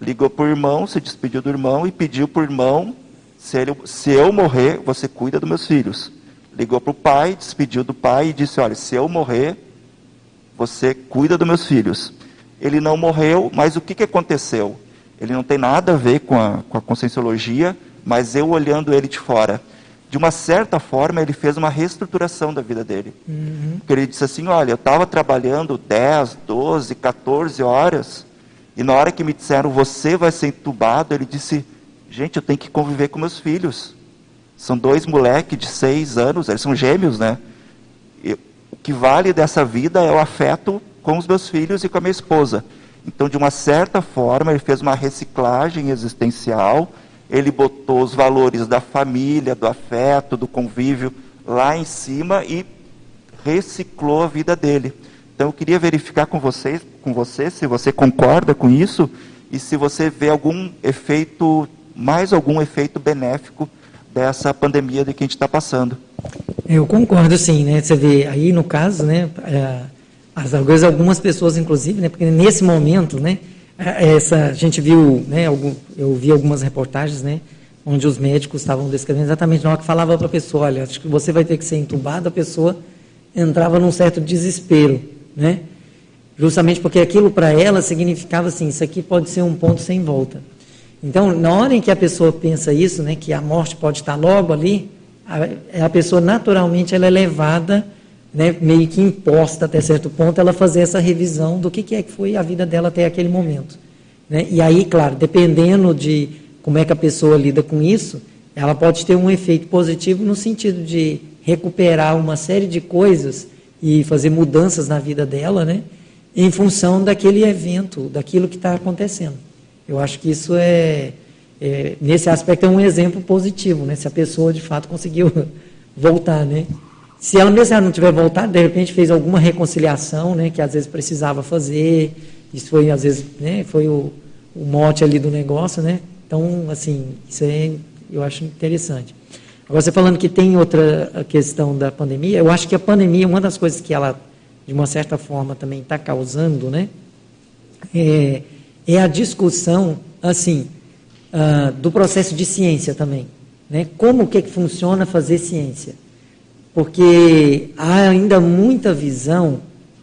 ligou para o irmão, se despediu do irmão e pediu para o irmão: se, ele, se eu morrer, você cuida dos meus filhos. Ligou para o pai, despediu do pai e disse: Olha, se eu morrer, você cuida dos meus filhos. Ele não morreu, mas o que, que aconteceu? Ele não tem nada a ver com a, com a conscienciologia, mas eu olhando ele de fora. De uma certa forma, ele fez uma reestruturação da vida dele. Uhum. Porque ele disse assim: Olha, eu estava trabalhando 10, 12, 14 horas e na hora que me disseram, você vai ser entubado, ele disse, gente, eu tenho que conviver com meus filhos. São dois moleques de seis anos, eles são gêmeos, né? O que vale dessa vida é o afeto com os meus filhos e com a minha esposa. Então, de uma certa forma, ele fez uma reciclagem existencial, ele botou os valores da família, do afeto, do convívio lá em cima e reciclou a vida dele. Então eu queria verificar com vocês, com você, se você concorda com isso e se você vê algum efeito, mais algum efeito benéfico dessa pandemia de que a gente está passando. Eu concordo, sim, né? Você vê aí no caso, né? É, as algumas pessoas, inclusive, né? Porque nesse momento, né? É, essa a gente viu, né? Eu vi algumas reportagens, né? Onde os médicos estavam descrevendo exatamente na hora que falava para a pessoa, olha, acho que você vai ter que ser entubado, a pessoa entrava num certo desespero né? Justamente porque aquilo para ela significava assim, isso aqui pode ser um ponto sem volta. Então, na hora em que a pessoa pensa isso, né, que a morte pode estar logo ali, a, a pessoa naturalmente ela é levada, né, meio que imposta até certo ponto, ela fazer essa revisão do que, que é que foi a vida dela até aquele momento. Né? E aí, claro, dependendo de como é que a pessoa lida com isso, ela pode ter um efeito positivo no sentido de recuperar uma série de coisas e fazer mudanças na vida dela, né? Em função daquele evento, daquilo que está acontecendo. Eu acho que isso é, é, nesse aspecto, é um exemplo positivo, né? Se a pessoa de fato conseguiu voltar, né? Se ela mesmo ela não tiver voltado, de repente fez alguma reconciliação, né? Que às vezes precisava fazer. Isso foi às vezes, né? Foi o, o mote ali do negócio, né? Então, assim, isso é, eu acho interessante. Agora, você falando que tem outra questão da pandemia, eu acho que a pandemia, uma das coisas que ela, de uma certa forma, também está causando, né, é, é, a discussão, assim, uh, do processo de ciência também. Né? Como que, que funciona fazer ciência? Porque há ainda muita visão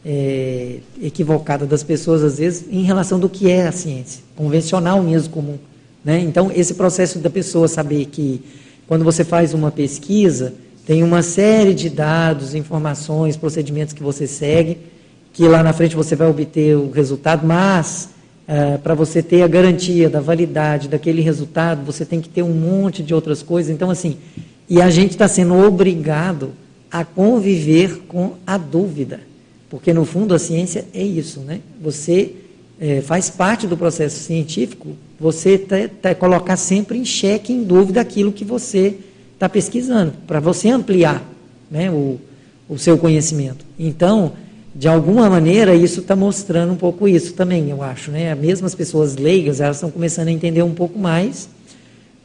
é, equivocada das pessoas, às vezes, em relação do que é a ciência, convencional mesmo, comum. Né? Então, esse processo da pessoa saber que quando você faz uma pesquisa, tem uma série de dados, informações, procedimentos que você segue, que lá na frente você vai obter o resultado, mas é, para você ter a garantia da validade daquele resultado, você tem que ter um monte de outras coisas. Então, assim, e a gente está sendo obrigado a conviver com a dúvida, porque no fundo a ciência é isso, né? Você é, faz parte do processo científico você tá, tá, colocar sempre em xeque, em dúvida, aquilo que você está pesquisando, para você ampliar né, o, o seu conhecimento. Então, de alguma maneira, isso está mostrando um pouco isso também, eu acho. Né? Mesmo as pessoas leigas, elas estão começando a entender um pouco mais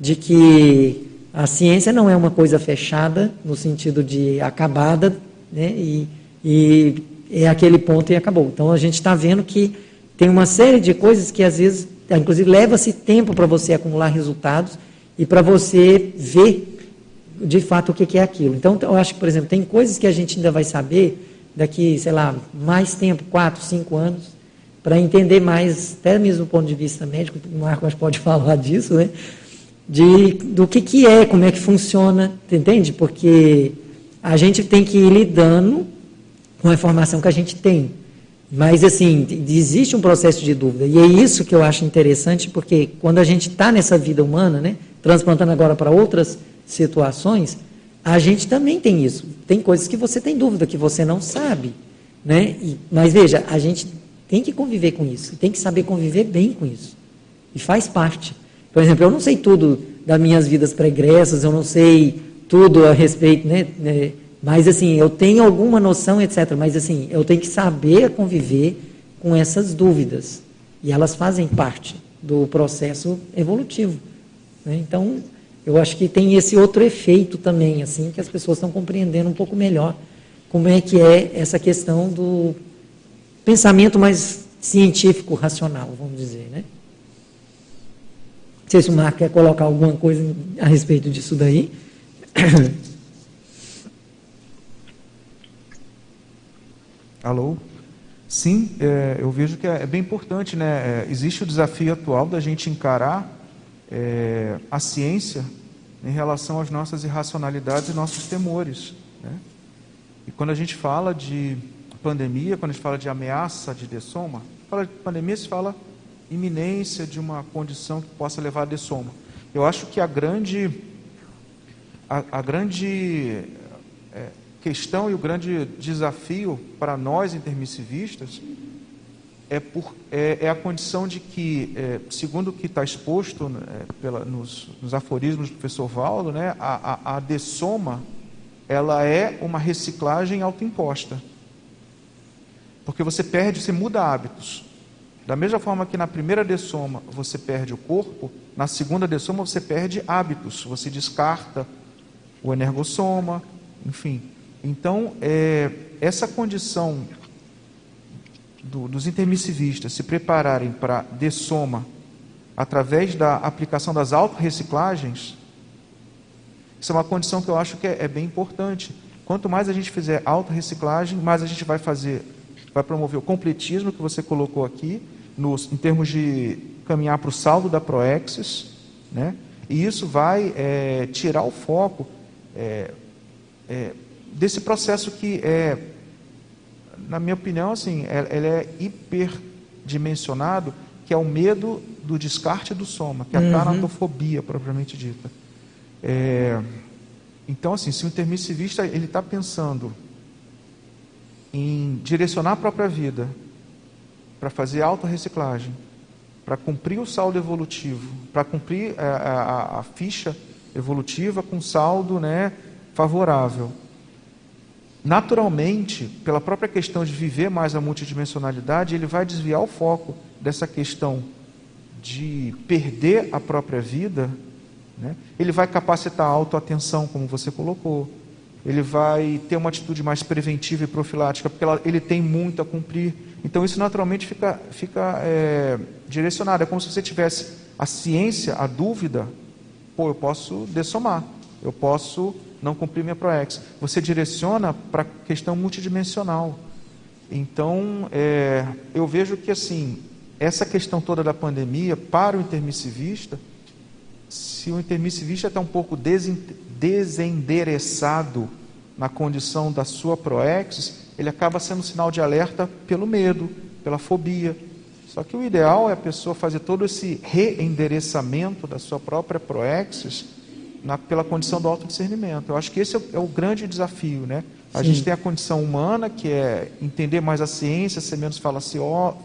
de que a ciência não é uma coisa fechada, no sentido de acabada, né? e, e é aquele ponto e acabou. Então, a gente está vendo que tem uma série de coisas que, às vezes, Inclusive, leva-se tempo para você acumular resultados e para você ver de fato o que é aquilo. Então, eu acho que, por exemplo, tem coisas que a gente ainda vai saber daqui, sei lá, mais tempo, quatro, cinco anos, para entender mais, até mesmo do ponto de vista médico, o Marcos pode falar disso, né? De, do que, que é, como é que funciona, entende? Porque a gente tem que ir lidando com a informação que a gente tem. Mas, assim, existe um processo de dúvida. E é isso que eu acho interessante, porque quando a gente está nessa vida humana, né, transplantando agora para outras situações, a gente também tem isso. Tem coisas que você tem dúvida, que você não sabe. Né? E, mas veja, a gente tem que conviver com isso, tem que saber conviver bem com isso. E faz parte. Por exemplo, eu não sei tudo das minhas vidas pregressas, eu não sei tudo a respeito, né? né mas assim, eu tenho alguma noção, etc. Mas assim, eu tenho que saber conviver com essas dúvidas. E elas fazem parte do processo evolutivo. Né? Então, eu acho que tem esse outro efeito também, assim, que as pessoas estão compreendendo um pouco melhor como é que é essa questão do pensamento mais científico, racional, vamos dizer, né? Não sei se o Marco quer colocar alguma coisa a respeito disso daí. Alô? Sim, é, eu vejo que é, é bem importante, né? É, existe o desafio atual da gente encarar é, a ciência em relação às nossas irracionalidades e nossos temores. Né? E quando a gente fala de pandemia, quando a gente fala de ameaça de dessoma, fala de pandemia se fala iminência de uma condição que possa levar a dessoma. Eu acho que a grande a, a grande é, questão e o grande desafio para nós intermissivistas é, por, é, é, a condição de que, é, segundo o que está exposto né, pela, nos, nos, aforismos do professor Valdo, né, a, a, a dessoma ela é uma reciclagem autoimposta. Porque você perde, você muda hábitos. Da mesma forma que na primeira dessoma você perde o corpo, na segunda dessoma você perde hábitos, você descarta o energossoma, enfim. Então, é, essa condição do, dos intermissivistas se prepararem para dessoma através da aplicação das autorreciclagens, isso é uma condição que eu acho que é, é bem importante. Quanto mais a gente fizer autorreciclagem, mais a gente vai fazer, vai promover o completismo que você colocou aqui, nos, em termos de caminhar para o saldo da Proexis, né? e isso vai é, tirar o foco é, é, desse processo que é, na minha opinião, assim, é, ele é hiperdimensionado, que é o medo do descarte do soma, que é a uhum. tanatofobia propriamente dita. É, então, assim, se o intermissivista ele está pensando em direcionar a própria vida para fazer autorreciclagem, para cumprir o saldo evolutivo, para cumprir a, a, a, ficha evolutiva com saldo né, favorável. Naturalmente, pela própria questão de viver mais a multidimensionalidade, ele vai desviar o foco dessa questão de perder a própria vida né? Ele vai capacitar a autoatenção, como você colocou. Ele vai ter uma atitude mais preventiva e profilática, porque ela, ele tem muito a cumprir. Então, isso naturalmente fica, fica é, direcionado. É como se você tivesse a ciência, a dúvida. Pô, eu posso dessomar. Eu posso não cumprir minha ProEx. Você direciona para a questão multidimensional. Então, é, eu vejo que assim, essa questão toda da pandemia, para o intermissivista, se o intermissivista está um pouco desendereçado na condição da sua proexis, ele acaba sendo um sinal de alerta pelo medo, pela fobia. Só que o ideal é a pessoa fazer todo esse reendereçamento da sua própria proexis na, pela condição do autodiscernimento. Eu acho que esse é o, é o grande desafio, né? A Sim. gente tem a condição humana, que é entender mais a ciência, ser menos falacioso,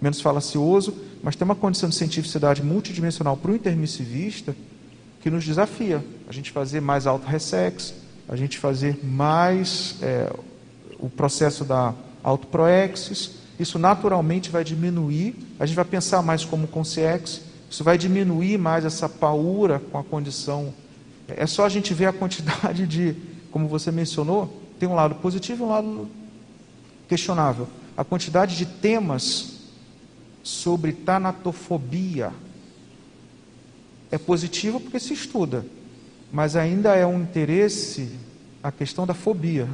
menos falacioso, mas tem uma condição de cientificidade multidimensional para o intermissivista que nos desafia. A gente fazer mais auto-ressex, a gente fazer mais é, o processo da autoproexis. Isso naturalmente vai diminuir, a gente vai pensar mais como consciex, isso vai diminuir mais essa paura com a condição. É só a gente ver a quantidade de, como você mencionou, tem um lado positivo e um lado questionável. A quantidade de temas sobre tanatofobia. É positivo porque se estuda, mas ainda é um interesse a questão da fobia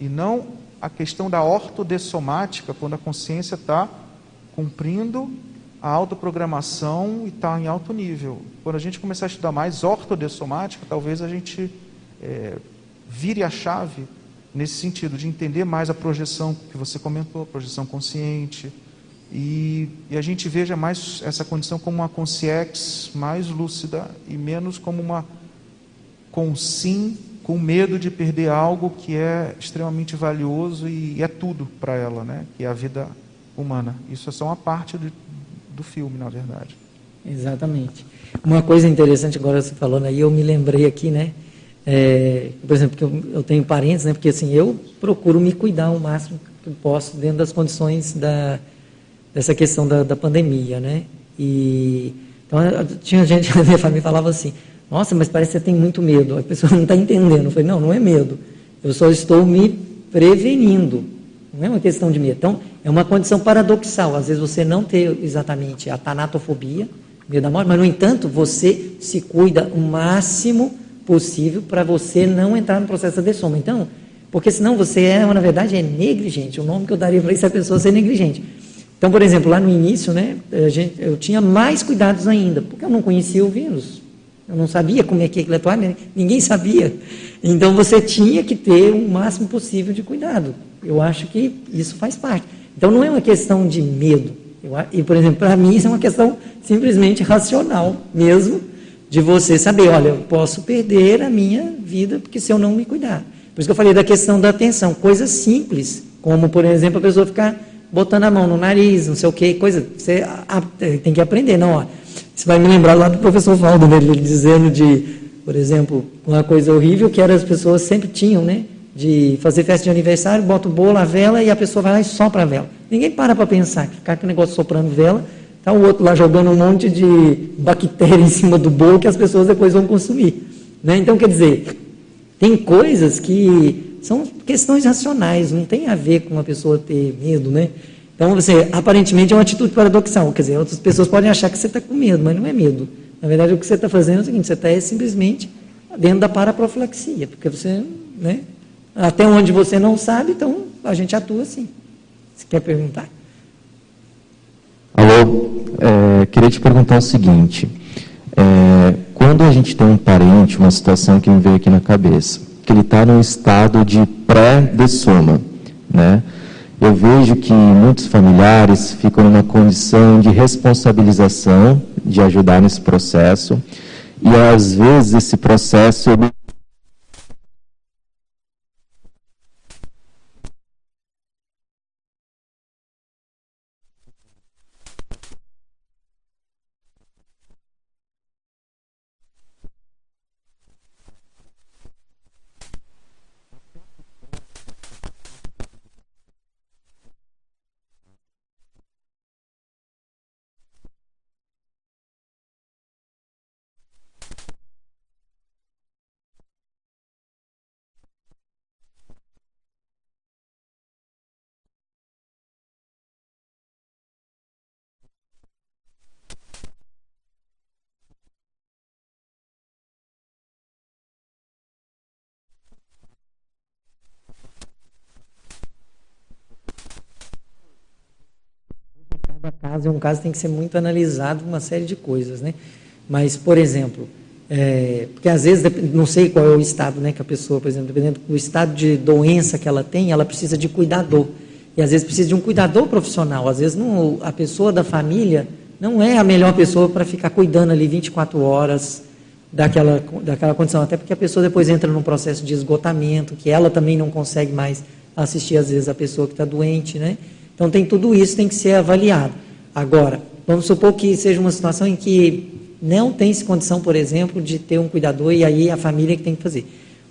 e não a questão da ortodessomática, quando a consciência está cumprindo a autoprogramação e está em alto nível. Quando a gente começar a estudar mais ortodessomática, talvez a gente é, vire a chave nesse sentido, de entender mais a projeção que você comentou, a projeção consciente, e, e, a gente veja mais essa condição como uma consciência mais lúcida e menos como uma consim com medo de perder algo que é extremamente valioso e, é tudo para ela, né? que é a vida humana. Isso é só uma parte do, do filme, na verdade. Exatamente. Uma coisa interessante agora você falando aí, eu me lembrei aqui, né? É, por exemplo, que eu, eu, tenho parentes, né? Porque assim, eu procuro me cuidar o máximo que posso dentro das condições da, dessa questão da, da pandemia, né? E então tinha gente na minha família falava assim, nossa, mas parece que você tem muito medo. A pessoa não está entendendo. Eu falei, não, não é medo. Eu só estou me prevenindo. Não é uma questão de medo. Então, é uma condição paradoxal. Às vezes você não tem exatamente a tanatofobia, medo da morte, mas, no entanto, você se cuida o máximo possível para você não entrar no processo de soma. Então, porque senão você é, na verdade, é negligente. O nome que eu daria para isso é a pessoa ser negligente. Então, por exemplo, lá no início, né, gente, eu tinha mais cuidados ainda, porque eu não conhecia o vírus. Eu não sabia como é que aquilo atuava, ninguém sabia. Então você tinha que ter o máximo possível de cuidado. Eu acho que isso faz parte. Então não é uma questão de medo. Eu, e, por exemplo, para mim isso é uma questão simplesmente racional mesmo, de você saber, olha, eu posso perder a minha vida porque se eu não me cuidar. Por isso que eu falei da questão da atenção, coisas simples, como por exemplo a pessoa ficar botando a mão no nariz, não sei o que, coisa, você tem que aprender, não, ó, você vai me lembrar lá do professor Valdo, né, ele dizendo de, por exemplo, uma coisa horrível que era as pessoas sempre tinham, né? De fazer festa de aniversário, bota o bolo, a vela e a pessoa vai lá e sopra a vela. Ninguém para para pensar, ficar com o negócio soprando vela, tá o outro lá jogando um monte de bactéria em cima do bolo que as pessoas depois vão consumir. Né? Então, quer dizer, tem coisas que são questões racionais, não tem a ver com a pessoa ter medo, né? Então, você, aparentemente é uma atitude paradoxal. Quer dizer, outras pessoas podem achar que você está com medo, mas não é medo. Na verdade, o que você está fazendo é o seguinte: você está é simplesmente dentro da paraprofilaxia, porque você, né, até onde você não sabe, então a gente atua assim. Você quer perguntar? Alô, é, queria te perguntar o seguinte: é, quando a gente tem um parente, uma situação que me veio aqui na cabeça, que ele está num estado de pré-dessoma, né? Eu vejo que muitos familiares ficam numa condição de responsabilização de ajudar nesse processo. E às vezes esse processo caso, e um caso tem que ser muito analisado uma série de coisas, né? Mas, por exemplo, é, porque às vezes, não sei qual é o estado né, que a pessoa, por exemplo, dependendo do estado de doença que ela tem, ela precisa de cuidador. E às vezes precisa de um cuidador profissional. Às vezes não, a pessoa da família não é a melhor pessoa para ficar cuidando ali 24 horas daquela, daquela condição. Até porque a pessoa depois entra num processo de esgotamento, que ela também não consegue mais assistir, às vezes, a pessoa que está doente. Né? Então tem tudo isso, tem que ser avaliado. Agora, vamos supor que seja uma situação em que não tem-se condição, por exemplo, de ter um cuidador e aí a família que tem que fazer.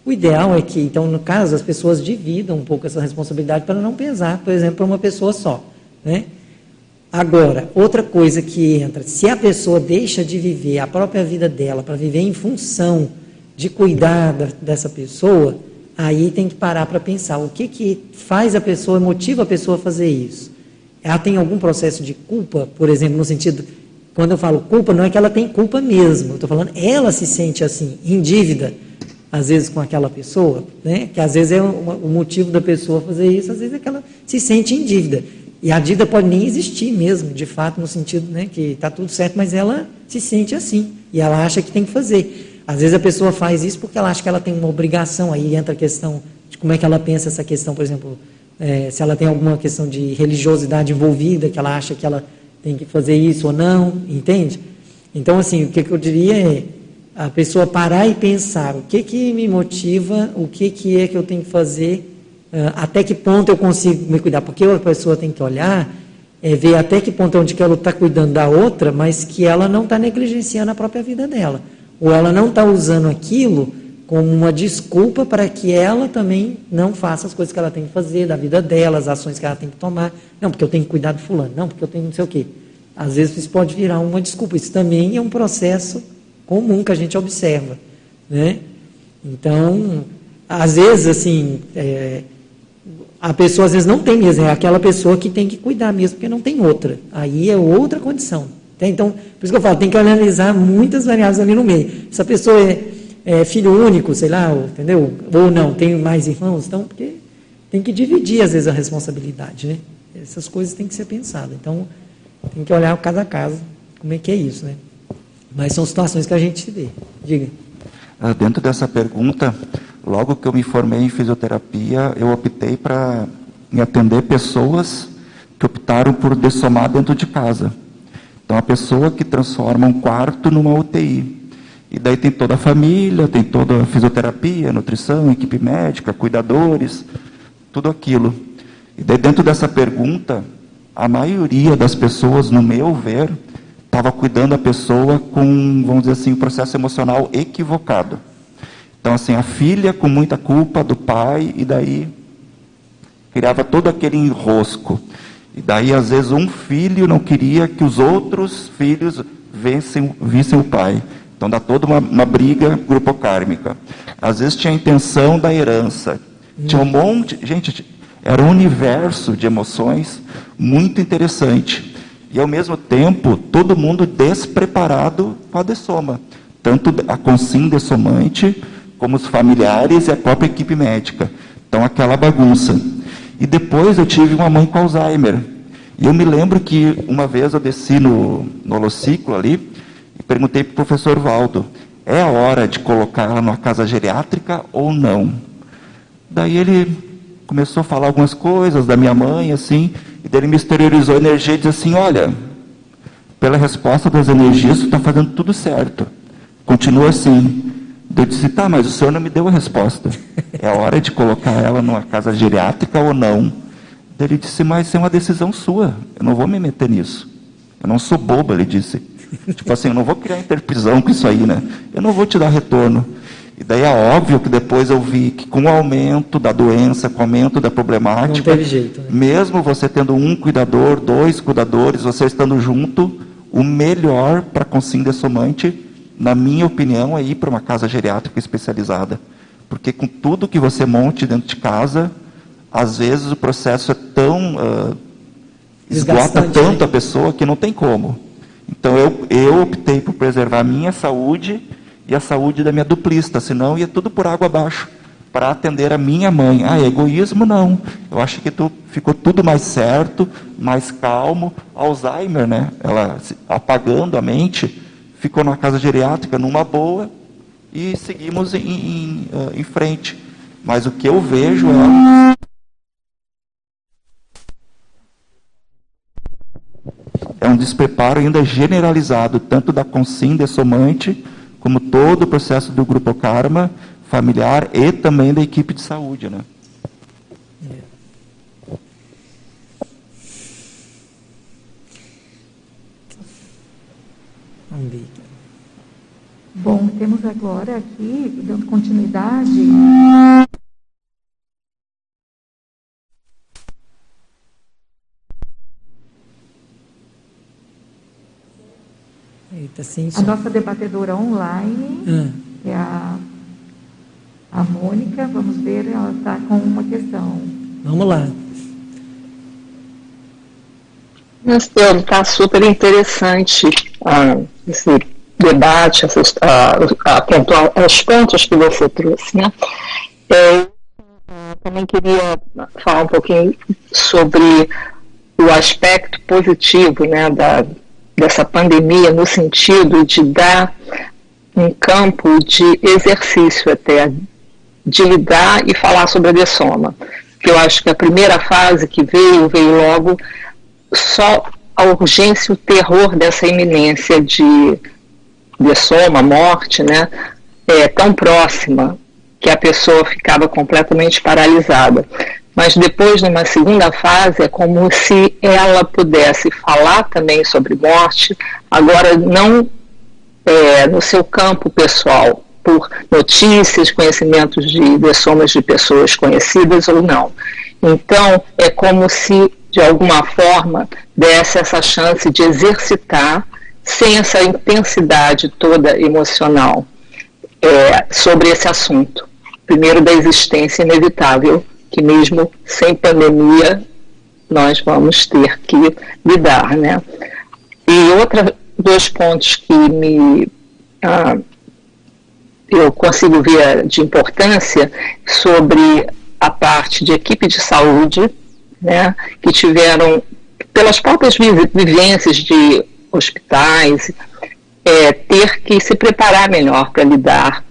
O ideal é que, então, no caso, as pessoas dividam um pouco essa responsabilidade para não pesar, por exemplo, para uma pessoa só. Né? Agora, outra coisa que entra, se a pessoa deixa de viver a própria vida dela para viver em função de cuidar da, dessa pessoa, aí tem que parar para pensar o que, que faz a pessoa, motiva a pessoa a fazer isso ela tem algum processo de culpa, por exemplo, no sentido, quando eu falo culpa, não é que ela tem culpa mesmo, eu estou falando, ela se sente assim, em dívida, às vezes com aquela pessoa, né? que às vezes é o, motivo da pessoa fazer isso, às vezes é que ela se sente em dívida. E a dívida pode nem existir mesmo, de fato, no sentido né, que está tudo certo, mas ela se sente assim, e ela acha que tem que fazer. Às vezes a pessoa faz isso porque ela acha que ela tem uma obrigação, aí entra a questão de como é que ela pensa essa questão, por exemplo, é, se ela tem alguma questão de religiosidade envolvida, que ela acha que ela tem que fazer isso ou não, entende? Então, assim, o que, eu diria é a pessoa parar e pensar o que, que me motiva, o que, que é que eu tenho que fazer, uh, até que ponto eu consigo me cuidar. Porque a pessoa tem que olhar, é, ver até que ponto é onde que ela está cuidando da outra, mas que ela não está negligenciando a própria vida dela. Ou ela não está usando aquilo como uma desculpa para que ela também não faça as coisas que ela tem que fazer, da vida dela, as ações que ela tem que tomar. Não, porque eu tenho que cuidar do fulano. Não, porque eu tenho não sei o quê. Às vezes isso pode virar uma desculpa. Isso também é um processo comum que a gente observa. Né? Então, às vezes, assim, é, a pessoa às vezes não tem mesmo, é aquela pessoa que tem que cuidar mesmo, porque não tem outra. Aí é outra condição. Então, por isso que eu falo, tem que analisar muitas variáveis ali no meio. Se a pessoa é é, filho único, sei lá, entendeu? Ou não, tem mais irmãos, então, porque tem que dividir, às vezes, a responsabilidade, né? Essas coisas têm que ser pensadas. Então, tem que olhar cada caso, como é que é isso, né? Mas são situações que a gente se vê. Diga. Ah, dentro dessa pergunta, logo que eu me formei em fisioterapia, eu optei para me atender pessoas que optaram por dessomar dentro de casa. Então, a pessoa que transforma um quarto numa UTI. E daí tem toda a família, tem toda a fisioterapia, nutrição, equipe médica, cuidadores, tudo aquilo. E daí dentro dessa pergunta, a maioria das pessoas, no meu ver, estava cuidando da pessoa com, vamos dizer assim, um processo emocional equivocado. Então, assim, a filha com muita culpa do pai, e daí criava todo aquele enrosco. E daí, às vezes, um filho não queria que os outros filhos vissem, vissem o pai. Então dá toda uma, uma briga grupocármica. Às vezes tinha a intenção da herança. Tinha um monte. Gente, era um universo de emoções muito interessante. E ao mesmo tempo, todo mundo despreparado com a dessoma. Tanto a consim dessomante, como os familiares e a própria equipe médica. Então aquela bagunça. E depois eu tive uma mãe com Alzheimer. E eu me lembro que uma vez eu desci no, no holociclo ali, perguntei para o professor Valdo, é a hora de colocar ela numa casa geriátrica ou não? Daí ele começou a falar algumas coisas da minha mãe, assim, e daí ele me exteriorizou a energia e disse assim, olha, pela resposta das energias, você está fazendo tudo certo. Continua assim. Eu disse, tá, mas o senhor não me deu a resposta. É a hora de colocar ela numa casa geriátrica ou não? Ele disse, mas é uma decisão sua. Eu não vou me meter nisso. Eu não sou bobo, ele disse. tipo assim, eu não vou criar interpisão com isso aí, né? Eu não vou te dar retorno. E daí é óbvio que depois eu vi que com o aumento da doença, com o aumento da problemática, não teve jeito, né? mesmo você tendo um cuidador, dois cuidadores, você estando junto, o melhor para consim dessomante, na minha opinião, é ir para uma casa geriátrica especializada. Porque com tudo que você monte dentro de casa, às vezes o processo é tão. Uh, esgota tanto né? a pessoa que não tem como. Então eu, eu optei por preservar a minha saúde e a saúde da minha duplista, senão ia tudo por água abaixo para atender a minha mãe. Ah, egoísmo não. Eu acho que tu, ficou tudo mais certo, mais calmo. Alzheimer, né? Ela apagando a mente, ficou na casa geriátrica numa boa e seguimos em, em, eh, em frente. Mas o que eu vejo é é um despreparo ainda generalizado, tanto da consim dessomante, como todo o processo do grupo karma familiar e também da equipe de saúde, né? Bom, temos agora aqui, dando continuidade, Eita, sim, a nossa debatedora online hum. é a, a Mônica. Vamos ver, ela está com uma questão. Vamos lá. Nastelo, está super interessante ah, esse debate, ah, ah, as pontos que você trouxe. Né? É, também queria falar um pouquinho sobre o aspecto positivo né, da, dessa pandemia no sentido de dar um campo de exercício até de lidar e falar sobre a dessoma. Que eu acho que a primeira fase que veio, veio logo só a urgência, o terror dessa iminência de dessoma, morte, né? É, tão próxima que a pessoa ficava completamente paralisada. Mas depois, numa segunda fase, é como se ela pudesse falar também sobre morte, agora não é, no seu campo pessoal, por notícias, conhecimentos de dessomas de pessoas conhecidas ou não. Então, é como se, de alguma forma, desse essa chance de exercitar, sem essa intensidade toda emocional, é, sobre esse assunto. Primeiro, da existência inevitável, que mesmo sem pandemia, nós vamos ter que lidar, né? E outra, dois pontos que me ah, eu consigo ver de importância sobre a parte de equipe de saúde, né, que tiveram, pelas próprias vivências de hospitais, é, ter que se preparar melhor para lidar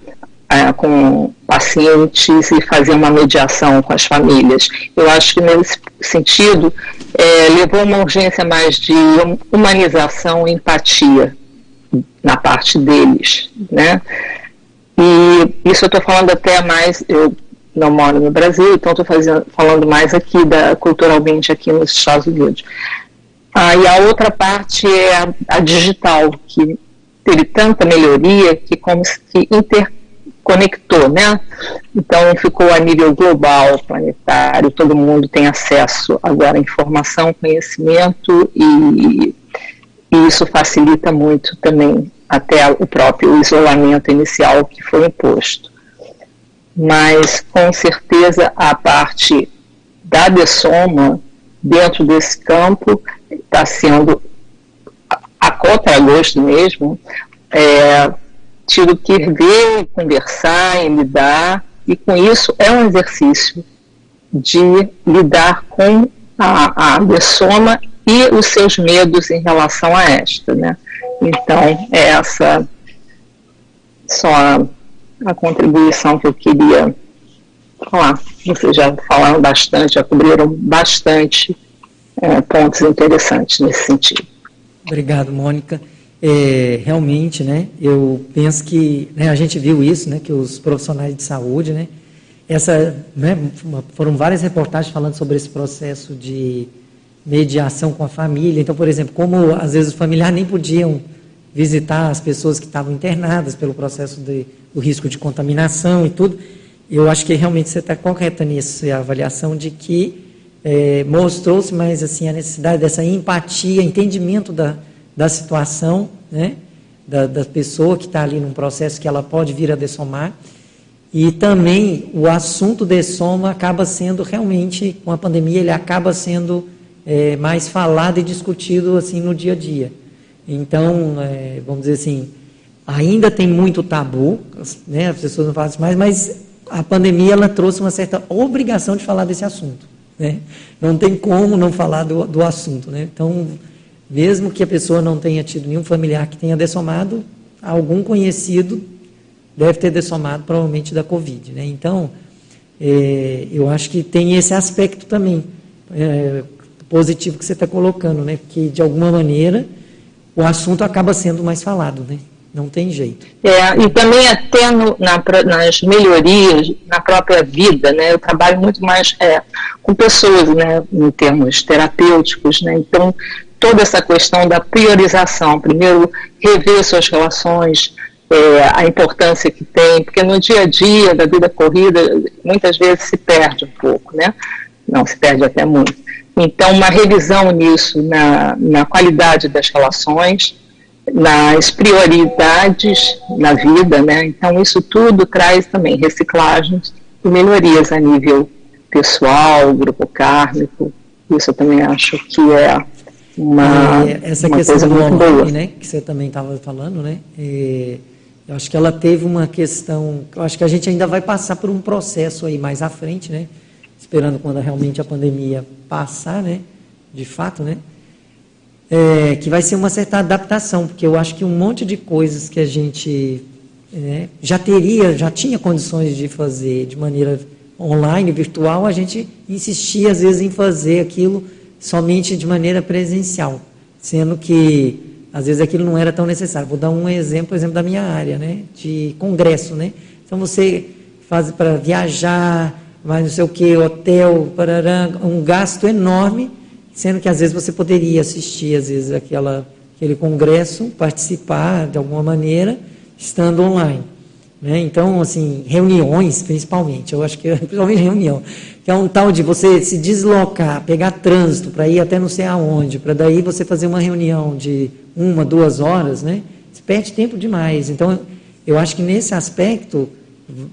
é, com pacientes e fazer uma mediação com as famílias. Eu acho que nesse sentido é, levou uma urgência mais de humanização e empatia na parte deles, né? E isso eu estou falando até mais, eu não moro no Brasil, então estou falando mais aqui da culturalmente aqui nos Estados Unidos. Ah, e a outra parte é a, a digital, que teve tanta melhoria que como se interconectou, né? Então ficou a nível global, planetário, todo mundo tem acesso agora à informação, conhecimento e, e isso facilita muito também até o próprio isolamento inicial que foi imposto. Mas, com certeza, a parte da dessoma, dentro desse campo, está sendo, a contra-gosto mesmo, é, tido que ver, conversar e lidar, e com isso é um exercício de lidar com a, a dessoma e os seus medos em relação a esta, né? Então, é essa só a, a contribuição que eu queria falar. Vocês já falaram bastante, já cobriram bastante é, pontos interessantes nesse sentido. Obrigado, Mônica. É, realmente, né, eu penso que né, a gente viu isso, né, que os profissionais de saúde, né, essa, né, foram várias reportagens falando sobre esse processo de mediação com a família. Então, por exemplo, como às vezes os familiares nem podiam visitar as pessoas que estavam internadas pelo processo de, do risco de contaminação e tudo, eu acho que realmente você está correta nisso, a avaliação de que é, mostrou-se mais assim a necessidade dessa empatia, entendimento da, da situação, né, da, da pessoa que está ali num processo que ela pode vir a dessomar, e também o assunto de soma acaba sendo realmente, com a pandemia, ele acaba sendo é, mais falado e discutido assim no dia a dia. Então, é, vamos dizer assim, ainda tem muito tabu, né, as pessoas não isso mais, mas a pandemia ela trouxe uma certa obrigação de falar desse assunto. Né? Não tem como não falar do, do assunto. Né? Então, mesmo que a pessoa não tenha tido nenhum familiar que tenha dessomado, algum conhecido deve ter dessomado, provavelmente da Covid. Né? Então, é, eu acho que tem esse aspecto também é, positivo que você está colocando, né? que de alguma maneira o assunto acaba sendo mais falado, né? Não tem jeito. É, e também até no, na, nas melhorias na própria vida, né? Eu trabalho muito mais é, com pessoas, né? Em termos terapêuticos, né? Então, toda essa questão da priorização, primeiro rever suas relações, é, a importância que tem, porque no dia a dia da vida corrida, muitas vezes se perde um pouco, né? Não, se perde até muito. Então, uma revisão nisso, na, na qualidade das relações, nas prioridades na vida, né? Então, isso tudo traz também reciclagens e melhorias a nível pessoal, grupo kármico. Isso eu também acho que é uma, é, essa uma questão coisa do muito online, boa. né? Que você também estava falando, né? É, eu acho que ela teve uma questão. Eu acho que a gente ainda vai passar por um processo aí mais à frente, né? esperando quando realmente a pandemia passar, né, de fato, né, é, que vai ser uma certa adaptação, porque eu acho que um monte de coisas que a gente né, já teria, já tinha condições de fazer de maneira online, virtual, a gente insistia às vezes em fazer aquilo somente de maneira presencial, sendo que às vezes aquilo não era tão necessário. Vou dar um exemplo, exemplo da minha área, né, de congresso, né. Então você faz para viajar, vai não sei o que, hotel, parará, um gasto enorme, sendo que às vezes você poderia assistir às vezes aquela aquele congresso, participar de alguma maneira, estando online. Né? Então, assim, reuniões, principalmente, eu acho que principalmente reunião, que é um tal de você se deslocar, pegar trânsito para ir até não sei aonde, para daí você fazer uma reunião de uma, duas horas, né? Você perde tempo demais. Então, eu acho que nesse aspecto,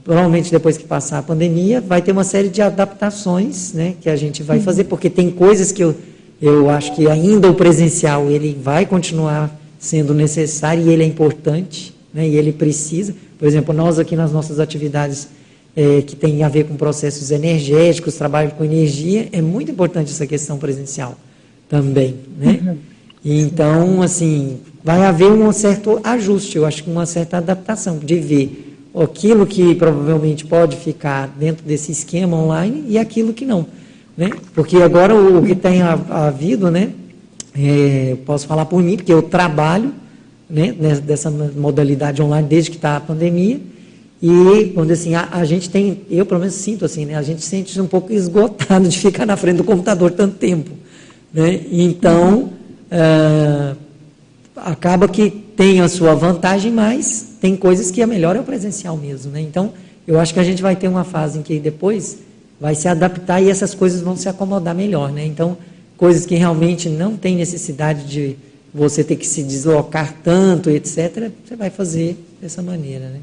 provavelmente depois que passar a pandemia, vai ter uma série de adaptações, né? Que a gente vai fazer, porque tem coisas que eu eu acho que ainda o presencial ele vai continuar sendo necessário e ele é importante, né, e ele precisa. Por exemplo, nós aqui nas nossas atividades é, que tem a ver com processos energéticos, trabalho com energia, é muito importante essa questão presencial também, né? Uhum. Então, assim, vai haver um certo ajuste, eu acho que uma certa adaptação de ver aquilo que provavelmente pode ficar dentro desse esquema online e aquilo que não. Né? Porque agora o que tem havido, né? É, posso falar por mim, porque eu trabalho né, dessa modalidade online desde que está a pandemia. E, quando assim, a, a, gente tem, eu pelo menos sinto assim, né, a gente se sente um pouco esgotado de ficar na frente do computador tanto tempo. Né? Então, é, acaba que tem a sua vantagem, mas tem coisas que é melhor é o presencial mesmo. Né? Então, eu acho que a gente vai ter uma fase em que depois vai se adaptar e essas coisas vão se acomodar melhor, né? Então, coisas que realmente não tem necessidade de você ter que se deslocar tanto, etc., você vai fazer dessa maneira, né?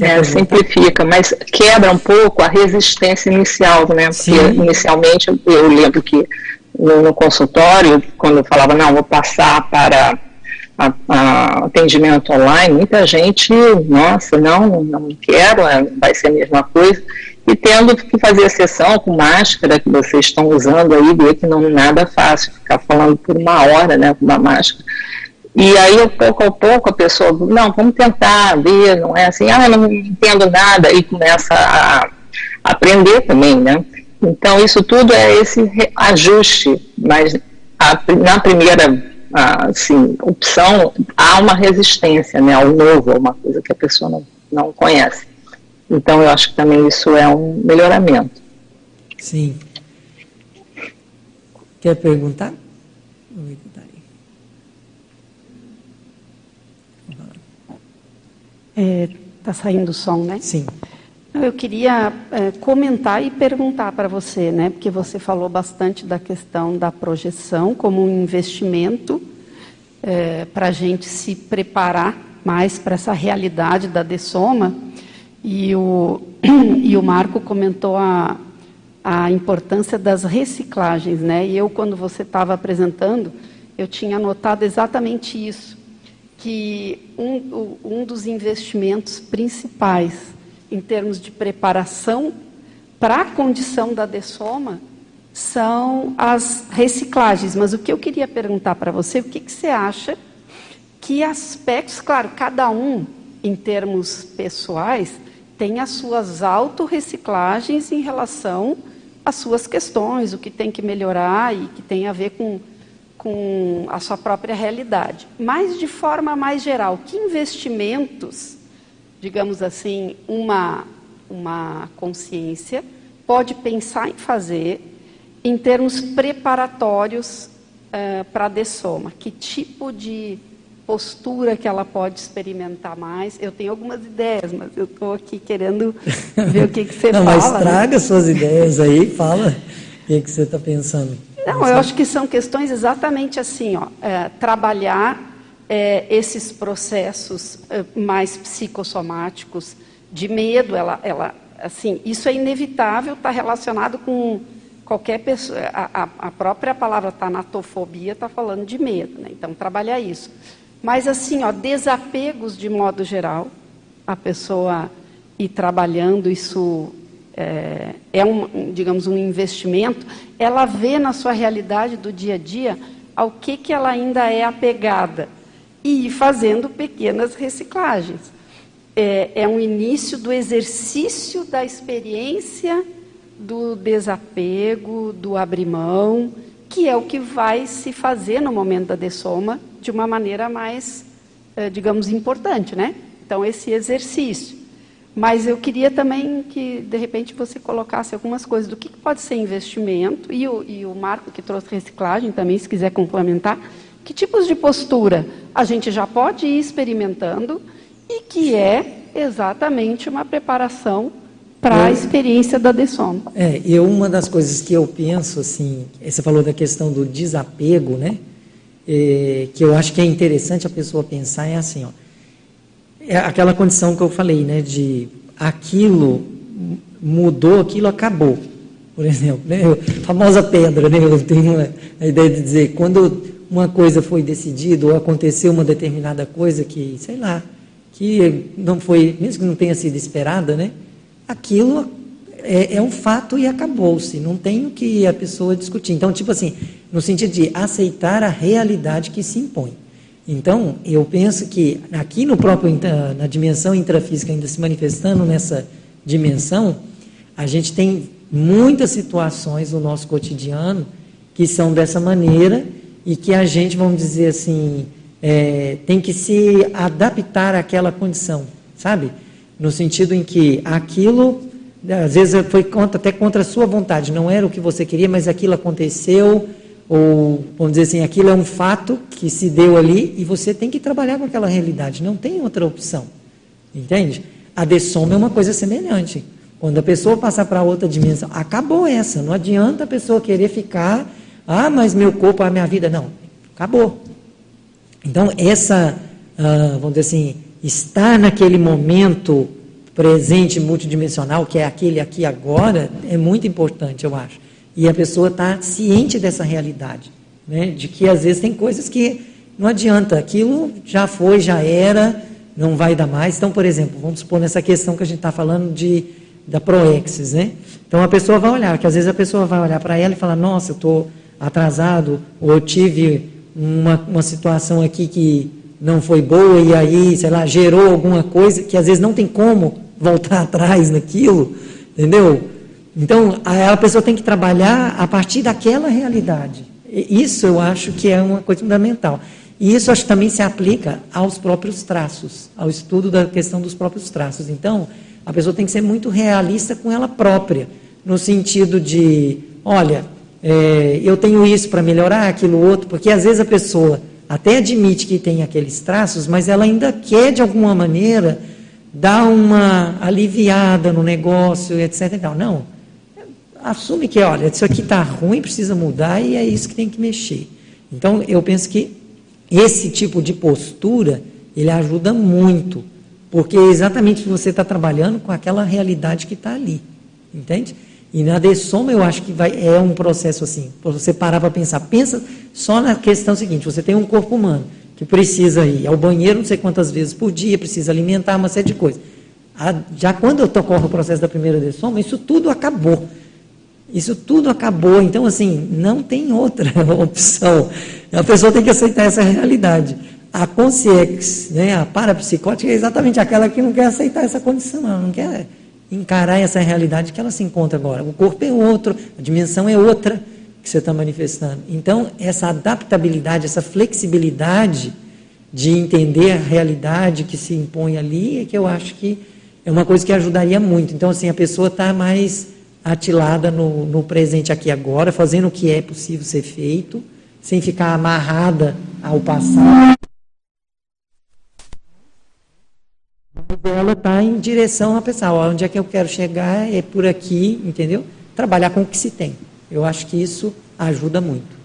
É, simplifica, mas quebra um pouco a resistência inicial, né? Porque Sim. inicialmente eu lembro que no, no, consultório, quando eu falava, não, vou passar para a, a atendimento online, muita gente, nossa, não, não quero, é, vai ser a mesma coisa e tendo que fazer a sessão com máscara que vocês estão usando aí, ver que não é nada fácil ficar falando por uma hora, né, com uma máscara. E aí, pouco a pouco, a pessoa, não, vamos tentar ver, não é assim, ah, não entendo nada, e começa a aprender também, né? Então, isso tudo é esse ajuste, mas a, na primeira assim, opção, há uma resistência né, ao novo, uma coisa que a pessoa não, não conhece. Então, eu acho que também isso é um melhoramento. Sim. Quer perguntar? Está é, tá saindo o som, né? Sim. Eu queria é, comentar e perguntar para você, né? Porque você falou bastante da questão da projeção como um investimento é, para a gente se preparar mais para essa realidade da dessoma. E o, e o Marco comentou a, a importância das reciclagens, né? E eu, quando você estava apresentando, eu tinha notado exatamente isso, que um, um dos investimentos principais em termos de preparação para a condição da dessoma são as reciclagens. Mas o que eu queria perguntar para você, o que, que você acha que aspectos, claro, cada um em termos pessoais, tem as suas autorreciclagens em relação às suas questões, o que tem que melhorar e que tem a ver com, com a sua própria realidade. Mas, de forma mais geral, que investimentos, digamos assim, uma, uma consciência pode pensar em fazer em termos preparatórios uh, para a dessoma? Que tipo de postura que ela pode experimentar mais. Eu tenho algumas ideias, mas eu estou aqui querendo ver o que, que você Não, fala. Mas traga né? suas ideias aí, fala o que, que você está pensando. Não, eu acho que são questões exatamente assim, ó, é, trabalhar é, esses processos é, mais psicossomáticos de medo, ela, ela, assim, isso é inevitável, está relacionado com qualquer pessoa, a, a própria palavra tanatofobia está falando de medo, né? então trabalhar isso. Mas assim, ó, desapegos de modo geral, a pessoa ir trabalhando, isso é, é um, digamos, um investimento. Ela vê na sua realidade do dia a dia ao que, que ela ainda é apegada e ir fazendo pequenas reciclagens. é, é um início do exercício da experiência do desapego, do abrir mão, que é o que vai se fazer no momento da dessoma de uma maneira mais, eh, digamos, importante, né? Então, esse exercício. Mas eu queria também que, de repente, você colocasse algumas coisas do que pode ser investimento, e o, e o Marco, que trouxe reciclagem também, se quiser complementar, que tipos de postura a gente já pode ir experimentando e que é exatamente uma preparação para a experiência da Dessom. É, eu uma das coisas que eu penso assim, você falou da questão do desapego, né? É, que eu acho que é interessante a pessoa pensar é assim, ó, é aquela condição que eu falei, né? De aquilo mudou, aquilo acabou, por exemplo, né? A famosa pedra, né? Eu tenho a ideia de dizer quando uma coisa foi decidida ou aconteceu uma determinada coisa que, sei lá, que não foi, mesmo que não tenha sido esperada, né? aquilo é, é um fato e acabou-se, não tem o que a pessoa discutir. Então, tipo assim, no sentido de aceitar a realidade que se impõe. Então, eu penso que aqui no próprio na dimensão intrafísica ainda se manifestando nessa dimensão, a gente tem muitas situações no nosso cotidiano que são dessa maneira e que a gente, vamos dizer assim, é, tem que se adaptar àquela condição, sabe? no sentido em que aquilo, às vezes foi contra, até contra a sua vontade, não era o que você queria, mas aquilo aconteceu, ou vamos dizer assim, aquilo é um fato que se deu ali e você tem que trabalhar com aquela realidade, não tem outra opção, entende? A dessoma é uma coisa semelhante. Quando a pessoa passar para outra dimensão, acabou essa, não adianta a pessoa querer ficar, ah, mas meu corpo, a minha vida, não, acabou. Então, essa, ah, vamos dizer assim, estar naquele momento presente multidimensional, que é aquele aqui agora, é muito importante, eu acho. E a pessoa está ciente dessa realidade, né? de que às vezes tem coisas que não adianta, aquilo já foi, já era, não vai dar mais. Então, por exemplo, vamos supor nessa questão que a gente está falando de, da Proexis, né? Então a pessoa vai olhar, que às vezes a pessoa vai olhar para ela e falar, nossa, eu estou atrasado, ou eu tive uma, uma situação aqui que não foi boa e aí, sei lá, gerou alguma coisa que às vezes não tem como voltar atrás naquilo, entendeu? Então, a, a pessoa tem que trabalhar a partir daquela realidade. Isso eu acho que é uma coisa fundamental. E isso acho que também se aplica aos próprios traços, ao estudo da questão dos próprios traços. Então, a pessoa tem que ser muito realista com ela própria, no sentido de, olha, é, eu tenho isso para melhorar, aquilo outro, porque às vezes a pessoa até admite que tem aqueles traços, mas ela ainda quer, de alguma maneira, dar uma aliviada no negócio, etc. Não. Assume que, olha, isso aqui está ruim, precisa mudar e é isso que tem que mexer. Então, eu penso que esse tipo de postura, ele ajuda muito, porque é exatamente você está trabalhando com aquela realidade que está ali, entende? E na dessoma eu acho que vai, é um processo assim, você parar para pensar. Pensa só na questão seguinte, você tem um corpo humano que precisa ir ao banheiro não sei quantas vezes por dia, precisa alimentar uma série de coisas. já quando ocorre o processo da primeira dessoma, isso tudo acabou. Isso tudo acabou. Então, assim, não tem outra opção. A pessoa tem que aceitar essa realidade. A consciência, né, a parapsicótica, é exatamente aquela que não quer aceitar essa condição, não quer encarar essa realidade que ela se encontra agora. O corpo é outro, a dimensão é outra que você está manifestando. Então, essa adaptabilidade, essa flexibilidade de entender a realidade que se impõe ali é que eu acho que é uma coisa que ajudaria muito. Então, assim, a pessoa está mais atilada no, no presente aqui agora, fazendo o que é possível ser feito, sem ficar amarrada ao passado. dela está em direção a pensar, onde é que eu quero chegar, é por aqui, entendeu? Trabalhar com o que se tem. Eu acho que isso ajuda muito.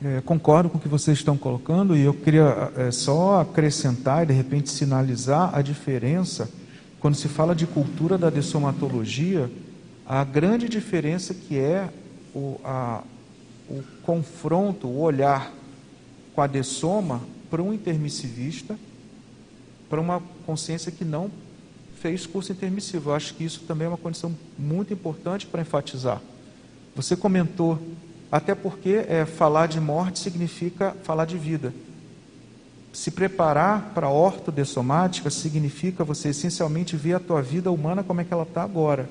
É, concordo com o que vocês estão colocando e eu queria é, só acrescentar e de repente sinalizar a diferença quando se fala de cultura da dessomatologia, a grande diferença que é o, a, o confronto, o olhar com a dessoma para um intermissivista, para uma consciência que não fez curso intermissivo. Eu acho que isso também é uma condição muito importante para enfatizar. Você comentou Até porque é, falar de morte significa falar de vida. Se preparar para a ortodessomática significa você essencialmente ver a tua vida humana como é que ela está agora.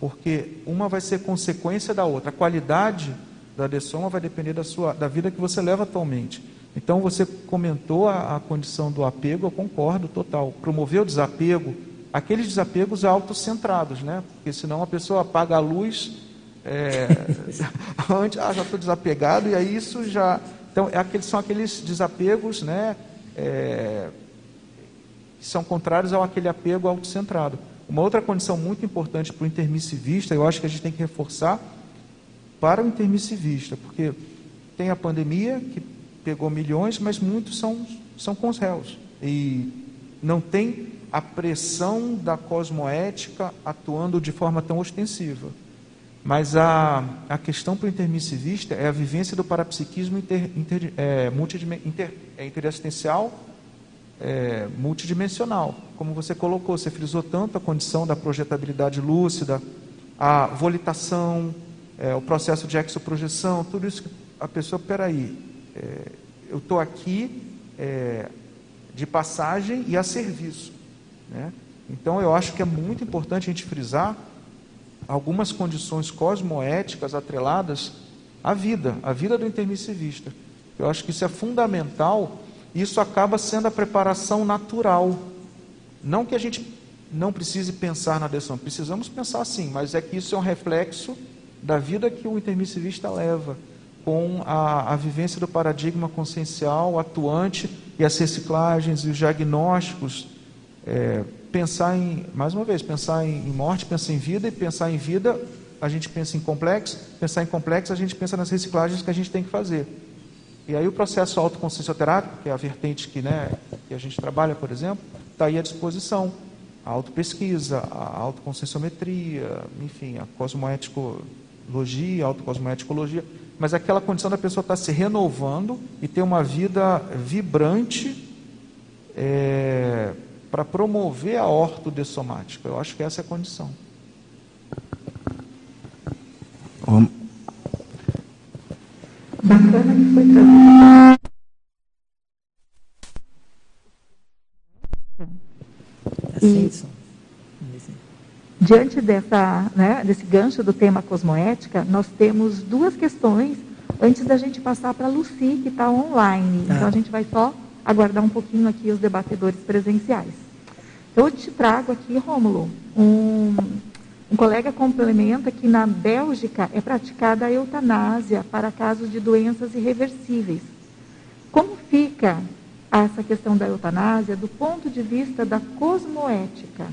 Porque uma vai ser consequência da outra. A qualidade da dessoma vai depender da, sua, da vida que você leva atualmente. Então você comentou a, a condição do apego, eu concordo total. Promover o desapego, aqueles desapegos autocentrados, né? Porque senão a pessoa apaga a luz é, antes, ah, já estou desapegado, e aí isso já. Então, é aqueles, são aqueles desapegos, né? É, que são contrários ao aquele apego autocentrado. Uma outra condição muito importante para o intermissivista, eu acho que a gente tem que reforçar para o intermissivista, porque tem a pandemia que pegou milhões, mas muitos são, são com os réus. E não tem a pressão da cosmoética atuando de forma tão ostensiva. Mas a, a questão para o intermissivista é a vivência do parapsiquismo inter, inter, é, inter, é, interassistencial é, multidimensional. Como você colocou, você frisou tanto a condição da projetabilidade lúcida, a volitação, é, o processo de exoprojeção, tudo isso que a pessoa, peraí, é, eu estou aqui é, de passagem e a serviço. Né? Então eu acho que é muito importante a gente frisar algumas condições cosmoéticas atreladas à vida, à vida do intermissivista. Eu acho que isso é fundamental e isso acaba sendo a preparação natural. Não que a gente não precise pensar na decisão, precisamos pensar sim, mas é que isso é um reflexo da vida que o intermissivista leva com a, a vivência do paradigma consciencial atuante e as reciclagens e os diagnósticos. É, pensar em, mais uma vez, pensar em, em morte, pensar em vida, e pensar em vida, a gente pensa em complexo, pensar em complexo, a gente pensa nas reciclagens que a gente tem que fazer. E aí o processo autoconsciencioterápico, que é a vertente que, né, que a gente trabalha, por exemplo, está aí à disposição. A autopesquisa, a autoconscienciometria, enfim, a cosmoéticologia, a autocosmoeticologia mas aquela condição da pessoa estar tá se renovando e ter uma vida vibrante é, para promover a ortodessomática. Eu acho que essa é a condição. Bacana que foi trazido. Assim, Diante dessa, né, desse gancho do tema cosmoética, nós temos duas questões antes da gente passar para a Luci, que está online. Ah. Então, a gente vai só aguardar um pouquinho aqui os debatedores presenciais. Eu te trago aqui, Rômulo, um, um colega complementa que na Bélgica é praticada a eutanásia para casos de doenças irreversíveis. Como fica essa questão da eutanásia do ponto de vista da cosmoética?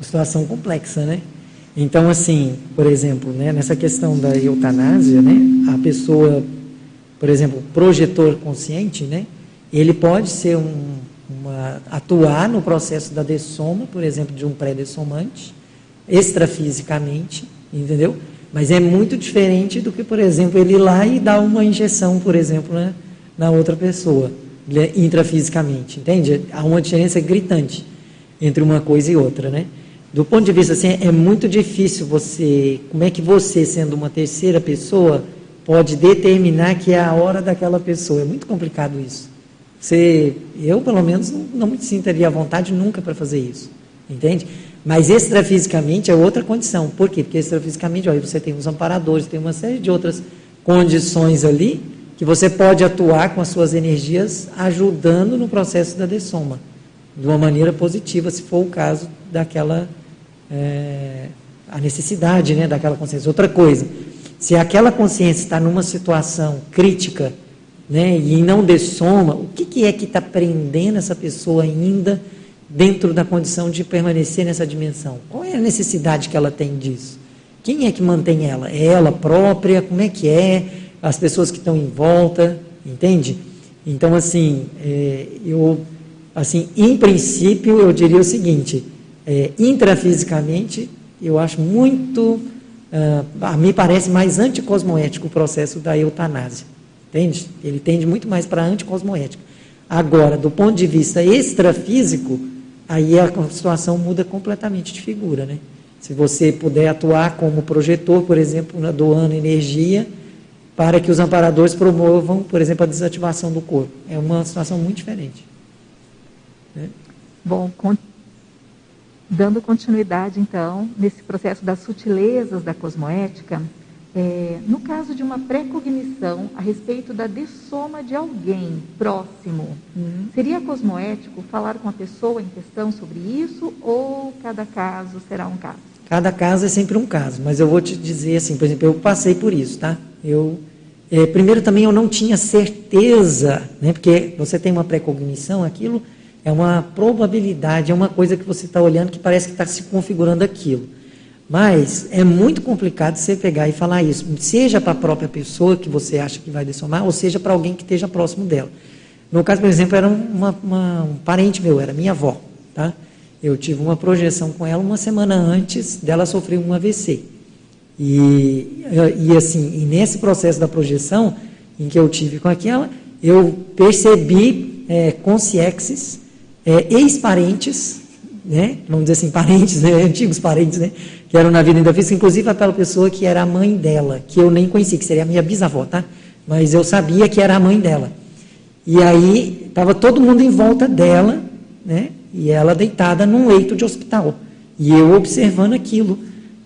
situação complexa, né? Então, assim, por exemplo, né, nessa questão da eutanásia, né, a pessoa, por exemplo, projetor consciente, né, ele pode ser um, uma, atuar no processo da dessoma, por exemplo, de um pré-dessomante, extrafisicamente, entendeu? Mas é muito diferente do que, por exemplo, ele ir lá e dar uma injeção, por exemplo, né, na outra pessoa, intrafisicamente, entende? Há uma diferença gritante entre uma coisa e outra, né? do ponto de vista assim, é muito difícil você, como é que você, sendo uma terceira pessoa, pode determinar que é a hora daquela pessoa? É muito complicado isso. Você, eu, pelo menos, não, não me sentiria à vontade nunca para fazer isso, entende? Mas extrafisicamente é outra condição. Por quê? Porque extrafisicamente, olha, você tem os amparadores, tem uma série de outras condições ali que você pode atuar com as suas energias ajudando no processo da dessoma, de uma maneira positiva, se for o caso daquela é, a necessidade né, daquela consciência. Outra coisa, se aquela consciência está numa situação crítica né, e não dessoma, o que, que é que está prendendo essa pessoa ainda dentro da condição de permanecer nessa dimensão? Qual é a necessidade que ela tem disso? Quem é que mantém ela? É ela própria? Como é que é? As pessoas que estão em volta, entende? Então, assim, é, eu, assim, em princípio, eu diria o seguinte: é, intrafisicamente, eu acho muito, uh, a mim parece mais anticosmoético o processo da eutanásia. Entende? Ele tende muito mais para anticosmoético. Agora, do ponto de vista extrafísico, aí a situação muda completamente de figura, né? Se você puder atuar como projetor, por exemplo, doando energia para que os amparadores promovam, por exemplo, a desativação do corpo. É uma situação muito diferente. Né? Bom, con dando continuidade, então, nesse processo das sutilezas da cosmoética, é, no caso de uma precognição a respeito da dessoma de alguém próximo, uhum. seria cosmoético falar com a pessoa em questão sobre isso ou cada caso será um caso? Cada caso é sempre um caso, mas eu vou te dizer assim, por exemplo, eu passei por isso, tá? Eu é, primeiro também eu não tinha certeza, né? Porque você tem uma precognição, aquilo é uma probabilidade, é uma coisa que você está olhando que parece que está se configurando aquilo. Mas é muito complicado você pegar e falar isso, seja para a própria pessoa que você acha que vai dessomar, ou seja para alguém que esteja próximo dela. No caso, por exemplo, era uma, uma, um parente meu, era minha avó. Tá? Eu tive uma projeção com ela uma semana antes dela sofrer um AVC. E, e assim, e nesse processo da projeção em que eu tive com aquela, eu percebi é, consciexes, é, ex-parentes, né? vamos dizer assim, parentes, né? antigos parentes, né? que eram na vida ainda física, inclusive aquela pessoa que era a mãe dela, que eu nem conhecia, que seria a minha bisavó, tá? Mas eu sabia que era a mãe dela. E aí estava todo mundo em volta dela, né? E ela deitada num leito de hospital. E eu observando aquilo.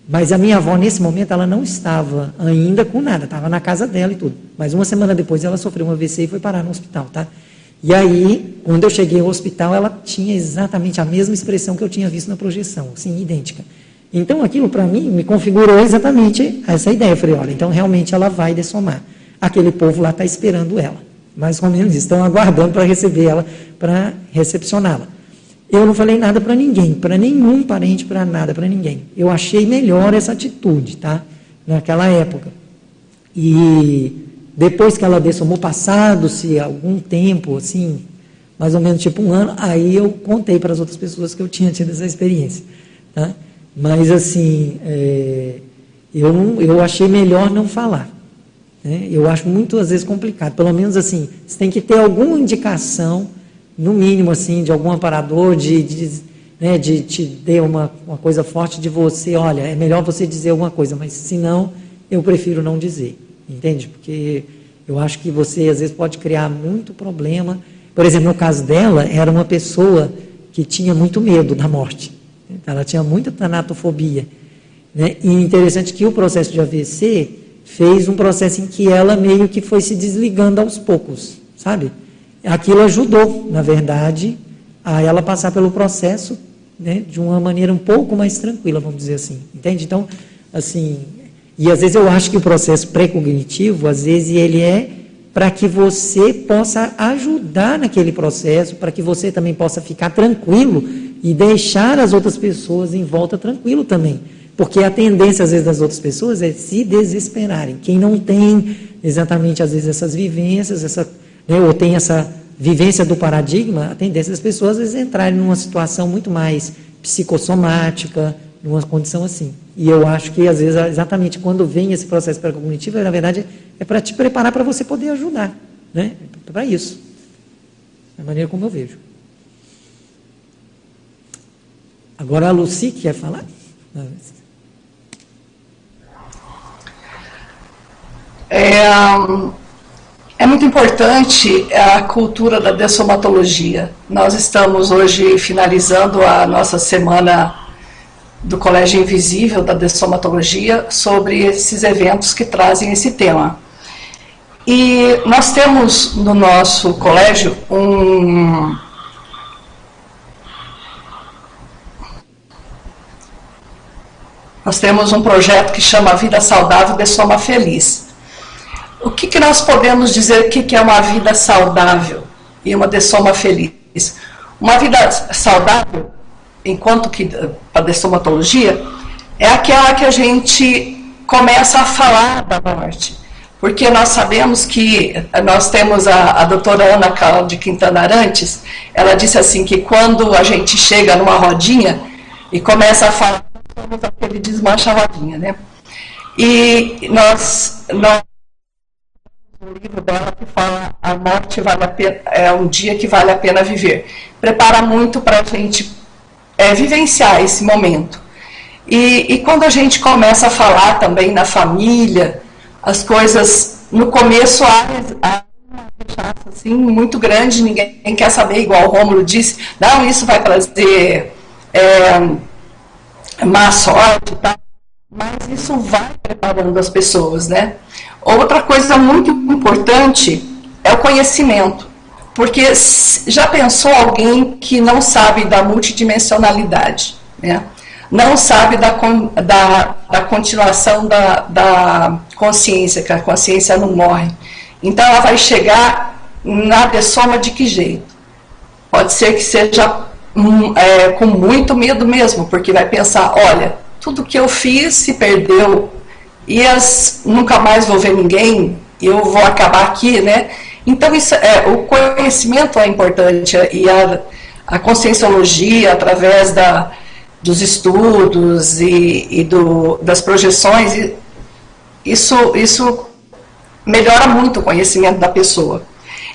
Mas a minha avó, nesse momento, ela não estava ainda com nada, estava na casa dela e tudo. Mas uma semana depois ela sofreu um AVC e foi parar no hospital, tá? E aí, quando eu cheguei ao hospital, ela tinha exatamente a mesma expressão que eu tinha visto na projeção, assim, idêntica. Então, aquilo para mim me configurou exatamente essa ideia. Eu falei, olha, então realmente ela vai dessomar. Aquele povo lá está esperando ela. Mais ou menos. Estão aguardando para receber ela, para recepcioná-la. Eu não falei nada para ninguém, para nenhum parente, para nada, para ninguém. Eu achei melhor essa atitude, tá? Naquela época. E depois que ela dessomou, passado-se algum tempo, assim, mais ou menos tipo um ano, aí eu contei para as outras pessoas que eu tinha tido essa experiência, tá? Mas, assim, é, eu, eu achei melhor não falar. Né? Eu acho muito, às vezes, complicado. Pelo menos, assim, você tem que ter alguma indicação, no mínimo, assim, de algum aparador, de, de, né, de te dar uma, uma coisa forte de você, olha, é melhor você dizer alguma coisa, mas se não, eu prefiro não dizer. Entende? Porque eu acho que você, às vezes, pode criar muito problema. Por exemplo, no caso dela, era uma pessoa que tinha muito medo da morte. Ela tinha muita tanatofobia. Né? E interessante que o processo de AVC fez um processo em que ela meio que foi se desligando aos poucos, sabe? Aquilo ajudou, na verdade, a ela passar pelo processo né, de uma maneira um pouco mais tranquila, vamos dizer assim. Entende? Então, assim, e às vezes eu acho que o processo pré-cognitivo, às vezes ele é para que você possa ajudar naquele processo, para que você também possa ficar tranquilo e deixar as outras pessoas em volta tranquilo também. Porque a tendência, às vezes, das outras pessoas é se desesperarem. Quem não tem exatamente, às vezes, essas vivências, essa, né, ou tem essa vivência do paradigma, a tendência das pessoas, às vezes, é entrarem numa situação muito mais psicossomática, numa condição assim. E eu acho que, às vezes, exatamente quando vem esse processo pré-cognitivo, na verdade, é para te preparar para você poder ajudar. Né? É para isso. Da maneira como eu vejo. Agora a Lucy quer falar? É, é muito importante a cultura da dessomatologia. Nós estamos hoje finalizando a nossa semana do Colégio Invisível da Dessomatologia sobre esses eventos que trazem esse tema. E nós temos no nosso colégio um, Nós temos um projeto que chama Vida Saudável de Soma Feliz. O que, que nós podemos dizer que, que é uma vida saudável e uma de soma feliz? Uma vida saudável, enquanto que a dessomatologia, é aquela que a gente começa a falar da morte. Porque nós sabemos que nós temos a, a doutora Ana Cal de Quintana Arantes, ela disse assim que quando a gente chega numa rodinha e começa a falar temos aquele desmancha rodinha, né? E nós, nós livro dela que fala a morte vale a pena, é um dia que vale a pena viver. Prepara muito para a gente é, vivenciar esse momento. E, e quando a gente começa a falar também na família, as coisas, no começo há, assim, muito grande, ninguém quer saber, igual o Rômulo disse, não, isso vai trazer é, má sorte, tá? mas isso vai preparando as pessoas, né? Outra coisa muito importante é o conhecimento, porque já pensou alguém que não sabe da multidimensionalidade, né? não sabe da, da, da continuação da, da consciência, que a consciência não morre. Então ela vai chegar na dessoma de que jeito? Pode ser que seja hum, é, com muito medo mesmo, porque vai pensar, olha, tudo que eu fiz se perdeu e as, nunca mais vou ver ninguém, eu vou acabar aqui, né? Então isso é, o conhecimento é importante e a, a conscienciologia através da dos estudos e, e do, das projeções, isso, isso melhora muito o conhecimento da pessoa.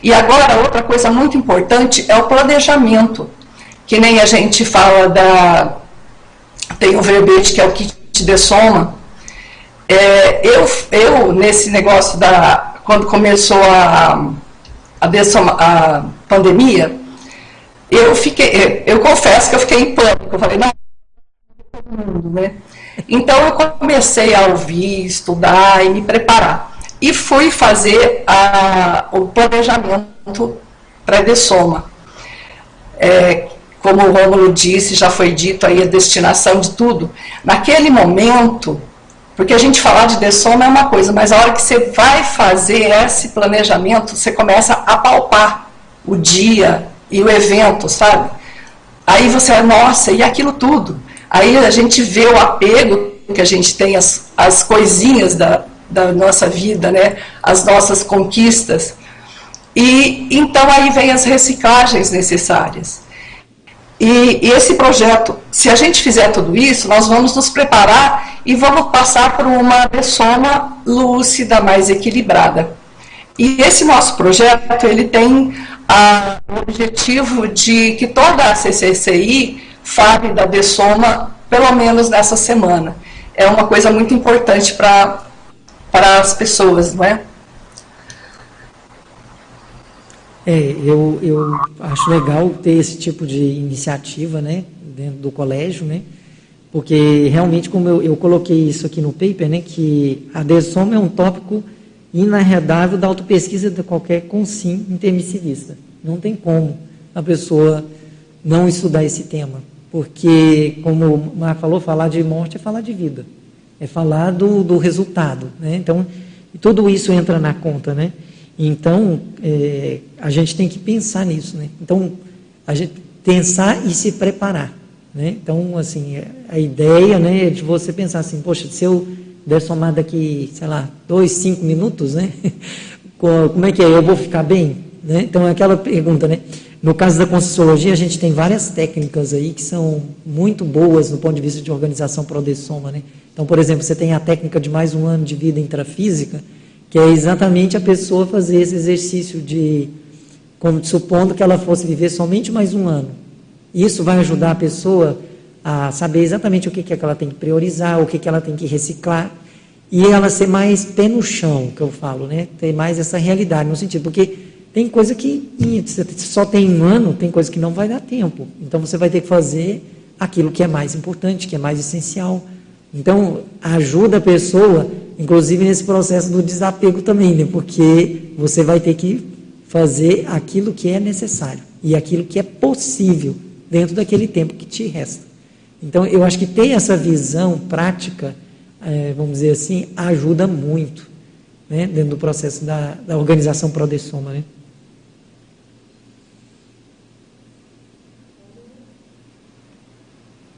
E agora, outra coisa muito importante é o planejamento, que nem a gente fala da. Tem um verbete que é o kit de soma. É, eu, eu, nesse negócio da. Quando começou a, a, a pandemia, eu fiquei. Eu confesso que eu fiquei em pânico. Eu falei, não, mundo, né? Então eu comecei a ouvir, estudar e me preparar. E fui fazer a, o planejamento pré-dessoma. É, como o Rômulo disse, já foi dito aí a destinação de tudo. Naquele momento, porque a gente falar de dessoma é uma coisa, mas a hora que você vai fazer esse planejamento, você começa a palpar o dia e o evento, sabe? Aí você, nossa, e aquilo tudo. Aí a gente vê o apego que a gente tem as, as coisinhas da, da nossa vida, né? as nossas conquistas. E então aí vem as reciclagens necessárias. E, e, esse projeto, se a gente fizer tudo isso, nós vamos nos preparar e vamos passar por uma dessoma lúcida, mais equilibrada. E esse nosso projeto, ele tem a, o objetivo de que toda a CCCI fale da Dessoma, pelo menos nessa semana. É uma coisa muito importante para as pessoas, não é? É, eu, eu acho legal ter esse tipo de iniciativa, né, dentro do colégio, né, porque realmente, como eu, eu coloquei isso aqui no paper, né, que a dessoma é um tópico inarredável da autopesquisa de qualquer consim intermissivista. Não tem como a pessoa não estudar esse tema. Porque, como o Mar falou, falar de morte é falar de vida. É falar do, do resultado. Né? Então, tudo isso entra na conta. Né? Então, é, a gente tem que pensar nisso. Né? Então, a gente pensar e se preparar. Né? Então, assim, a ideia né, é de você pensar assim, poxa, se eu der somar daqui, sei lá, dois, cinco minutos, né? como é que é? Eu vou ficar bem? Né? Então, é aquela pergunta, né? No caso da Conscienciologia, a gente tem várias técnicas aí que são muito boas do ponto de vista de organização prodessoma, né? Então, por exemplo, você tem a técnica de mais um ano de vida intrafísica, que é exatamente a pessoa fazer esse exercício de, como supondo que ela fosse viver somente mais um ano. Isso vai ajudar a pessoa a saber exatamente o que, que, é que ela tem que priorizar, o que, que ela tem que reciclar, e ela ser mais pé no chão, que eu falo, né? Ter mais essa realidade, no sentido, porque tem coisa que você só tem um ano, tem coisa que não vai dar tempo. Então você vai ter que fazer aquilo que é mais importante, que é mais essencial. Então ajuda a pessoa, inclusive nesse processo do desapego também, né? porque você vai ter que fazer aquilo que é necessário e aquilo que é possível dentro daquele tempo que te resta. Então eu acho que ter essa visão prática, é, vamos dizer assim, ajuda muito né? dentro do processo da, da organização Prodessoma. Né?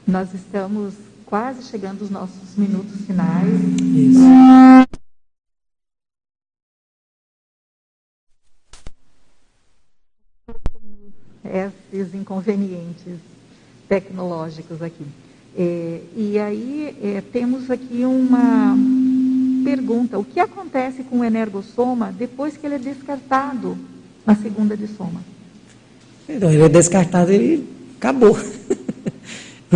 Nós estamos quase chegando aos nossos minutos finais. Isso. Esses inconvenientes tecnológicos aqui. É, e aí é, temos aqui uma pergunta: o que acontece com o energossoma depois que ele é descartado na segunda de soma? Então, ele é descartado, ele acabou.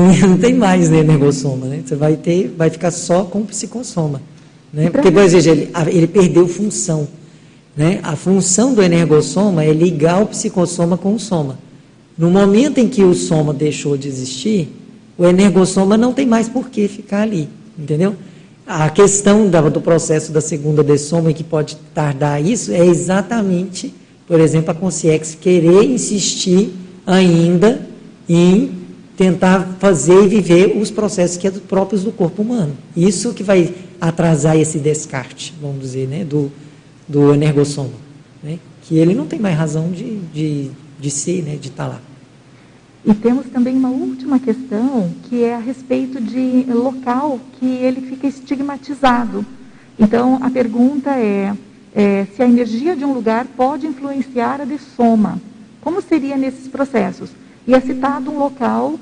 não tem mais né, energossoma, né? Você vai ter, vai ficar só com o psicossoma. Né? Porque, por exemplo, ele, ele perdeu função. Né? A função do energossoma é ligar o psicossoma com o soma. No momento em que o soma deixou de existir, o energossoma não tem mais por que ficar ali, entendeu? A questão da, do processo da segunda dessoma que pode tardar isso é exatamente, por exemplo, a consciência querer insistir ainda em tentar fazer e viver os processos que é próprios do corpo humano. Isso que vai atrasar esse descarte, vamos dizer, né, do, do energossoma, né, que ele não tem mais razão de, de, de ser, né, de estar lá. E temos também uma última questão, que é a respeito de local que ele fica estigmatizado. Então, a pergunta é, é se a energia de um lugar pode influenciar a de soma. Como seria nesses processos? E é citado um local,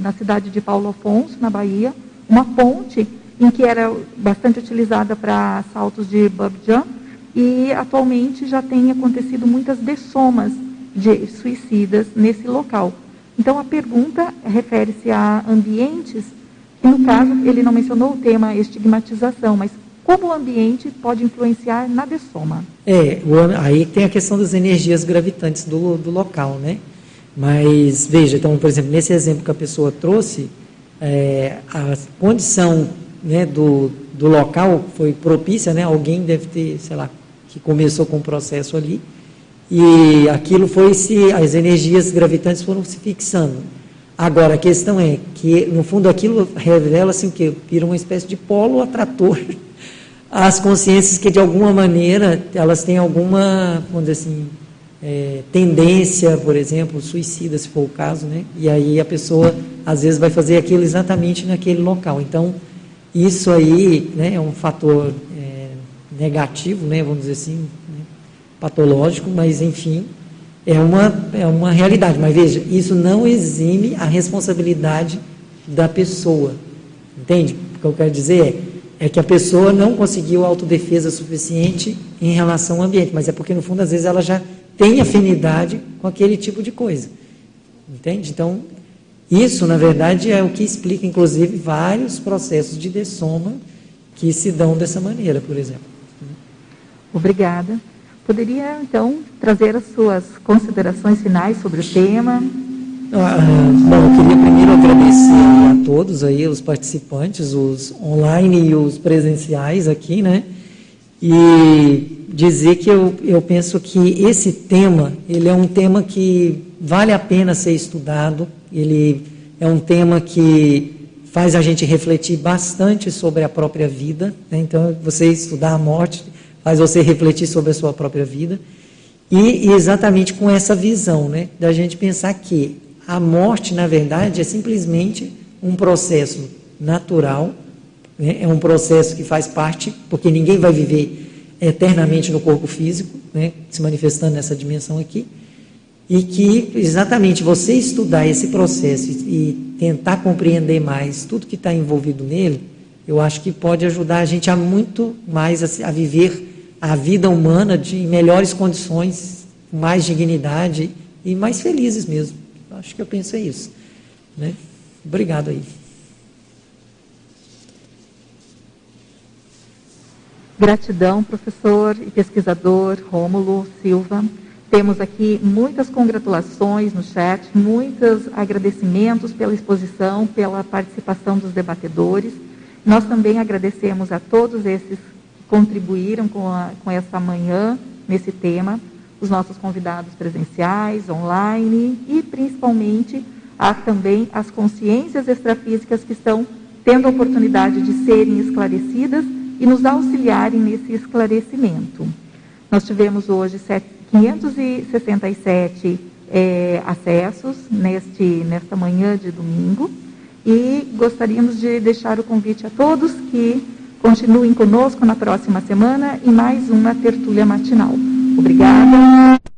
na cidade de Paulo Afonso, na Bahia, uma ponte em que era bastante utilizada para saltos de bub jump, e atualmente já tem acontecido muitas dessomas de suicidas nesse local. Então a pergunta refere-se a ambientes, que no caso ele não mencionou o tema estigmatização, mas como o ambiente pode influenciar na dessoma? É, aí tem a questão das energias gravitantes do, do local, né? Mas veja, então, por exemplo, nesse exemplo que a pessoa trouxe, é, a condição né, do, do local foi propícia, né? Alguém deve ter, sei lá, que começou com o processo ali, e aquilo foi se as energias gravitantes foram se fixando. Agora a questão é que no fundo aquilo revela assim que vira uma espécie de polo atrator às consciências que de alguma maneira elas têm alguma, vamos dizer assim, é, tendência, por exemplo, suicida, se for o caso, né? E aí a pessoa às vezes vai fazer aquilo exatamente naquele local. Então isso aí, né, é um fator é, negativo, né? Vamos dizer assim, patológico, mas enfim, é uma, é uma realidade. Mas veja, isso não exime a responsabilidade da pessoa. Entende? O que eu quero dizer é, é que a pessoa não conseguiu autodefesa suficiente em relação ao ambiente, mas é porque, no fundo, às vezes ela já tem afinidade com aquele tipo de coisa. Entende? Então, isso, na verdade, é o que explica, inclusive, vários processos de dessoma que se dão dessa maneira, por exemplo. Obrigada. Poderia, então, trazer as suas considerações finais sobre o tema? Ah, bom, eu queria primeiro agradecer a todos aí, os participantes, os online e os presenciais aqui, né? E dizer que eu, eu penso que esse tema, ele é um tema que vale a pena ser estudado, ele é um tema que faz a gente refletir bastante sobre a própria vida, né? então você estudar a morte faz você refletir sobre a sua própria vida. E, e exatamente com essa visão, né, da gente pensar que a morte, na verdade, é simplesmente um processo natural, né, é um processo que faz parte, porque ninguém vai viver eternamente no corpo físico, né, se manifestando nessa dimensão aqui, e que exatamente você estudar esse processo e tentar compreender mais tudo que está envolvido nele, eu acho que pode ajudar a gente a muito mais a, a viver a vida humana de melhores condições, mais dignidade e mais felizes mesmo. Acho que eu penso é isso. Né? Obrigado aí. Gratidão, professor e pesquisador Rômulo Silva. Temos aqui muitas congratulações no chat, muitos agradecimentos pela exposição, pela participação dos debatedores. Nós também agradecemos a todos esses contribuíram com, a, com essa manhã nesse tema, os nossos convidados presenciais, online e principalmente há também as consciências extrafísicas que estão tendo a oportunidade de serem esclarecidas e nos auxiliarem nesse esclarecimento. Nós tivemos hoje 567 é, acessos neste, nesta manhã de domingo e gostaríamos de deixar o convite a todos que Continuem conosco na próxima semana em mais uma tertúlia matinal. Obrigada.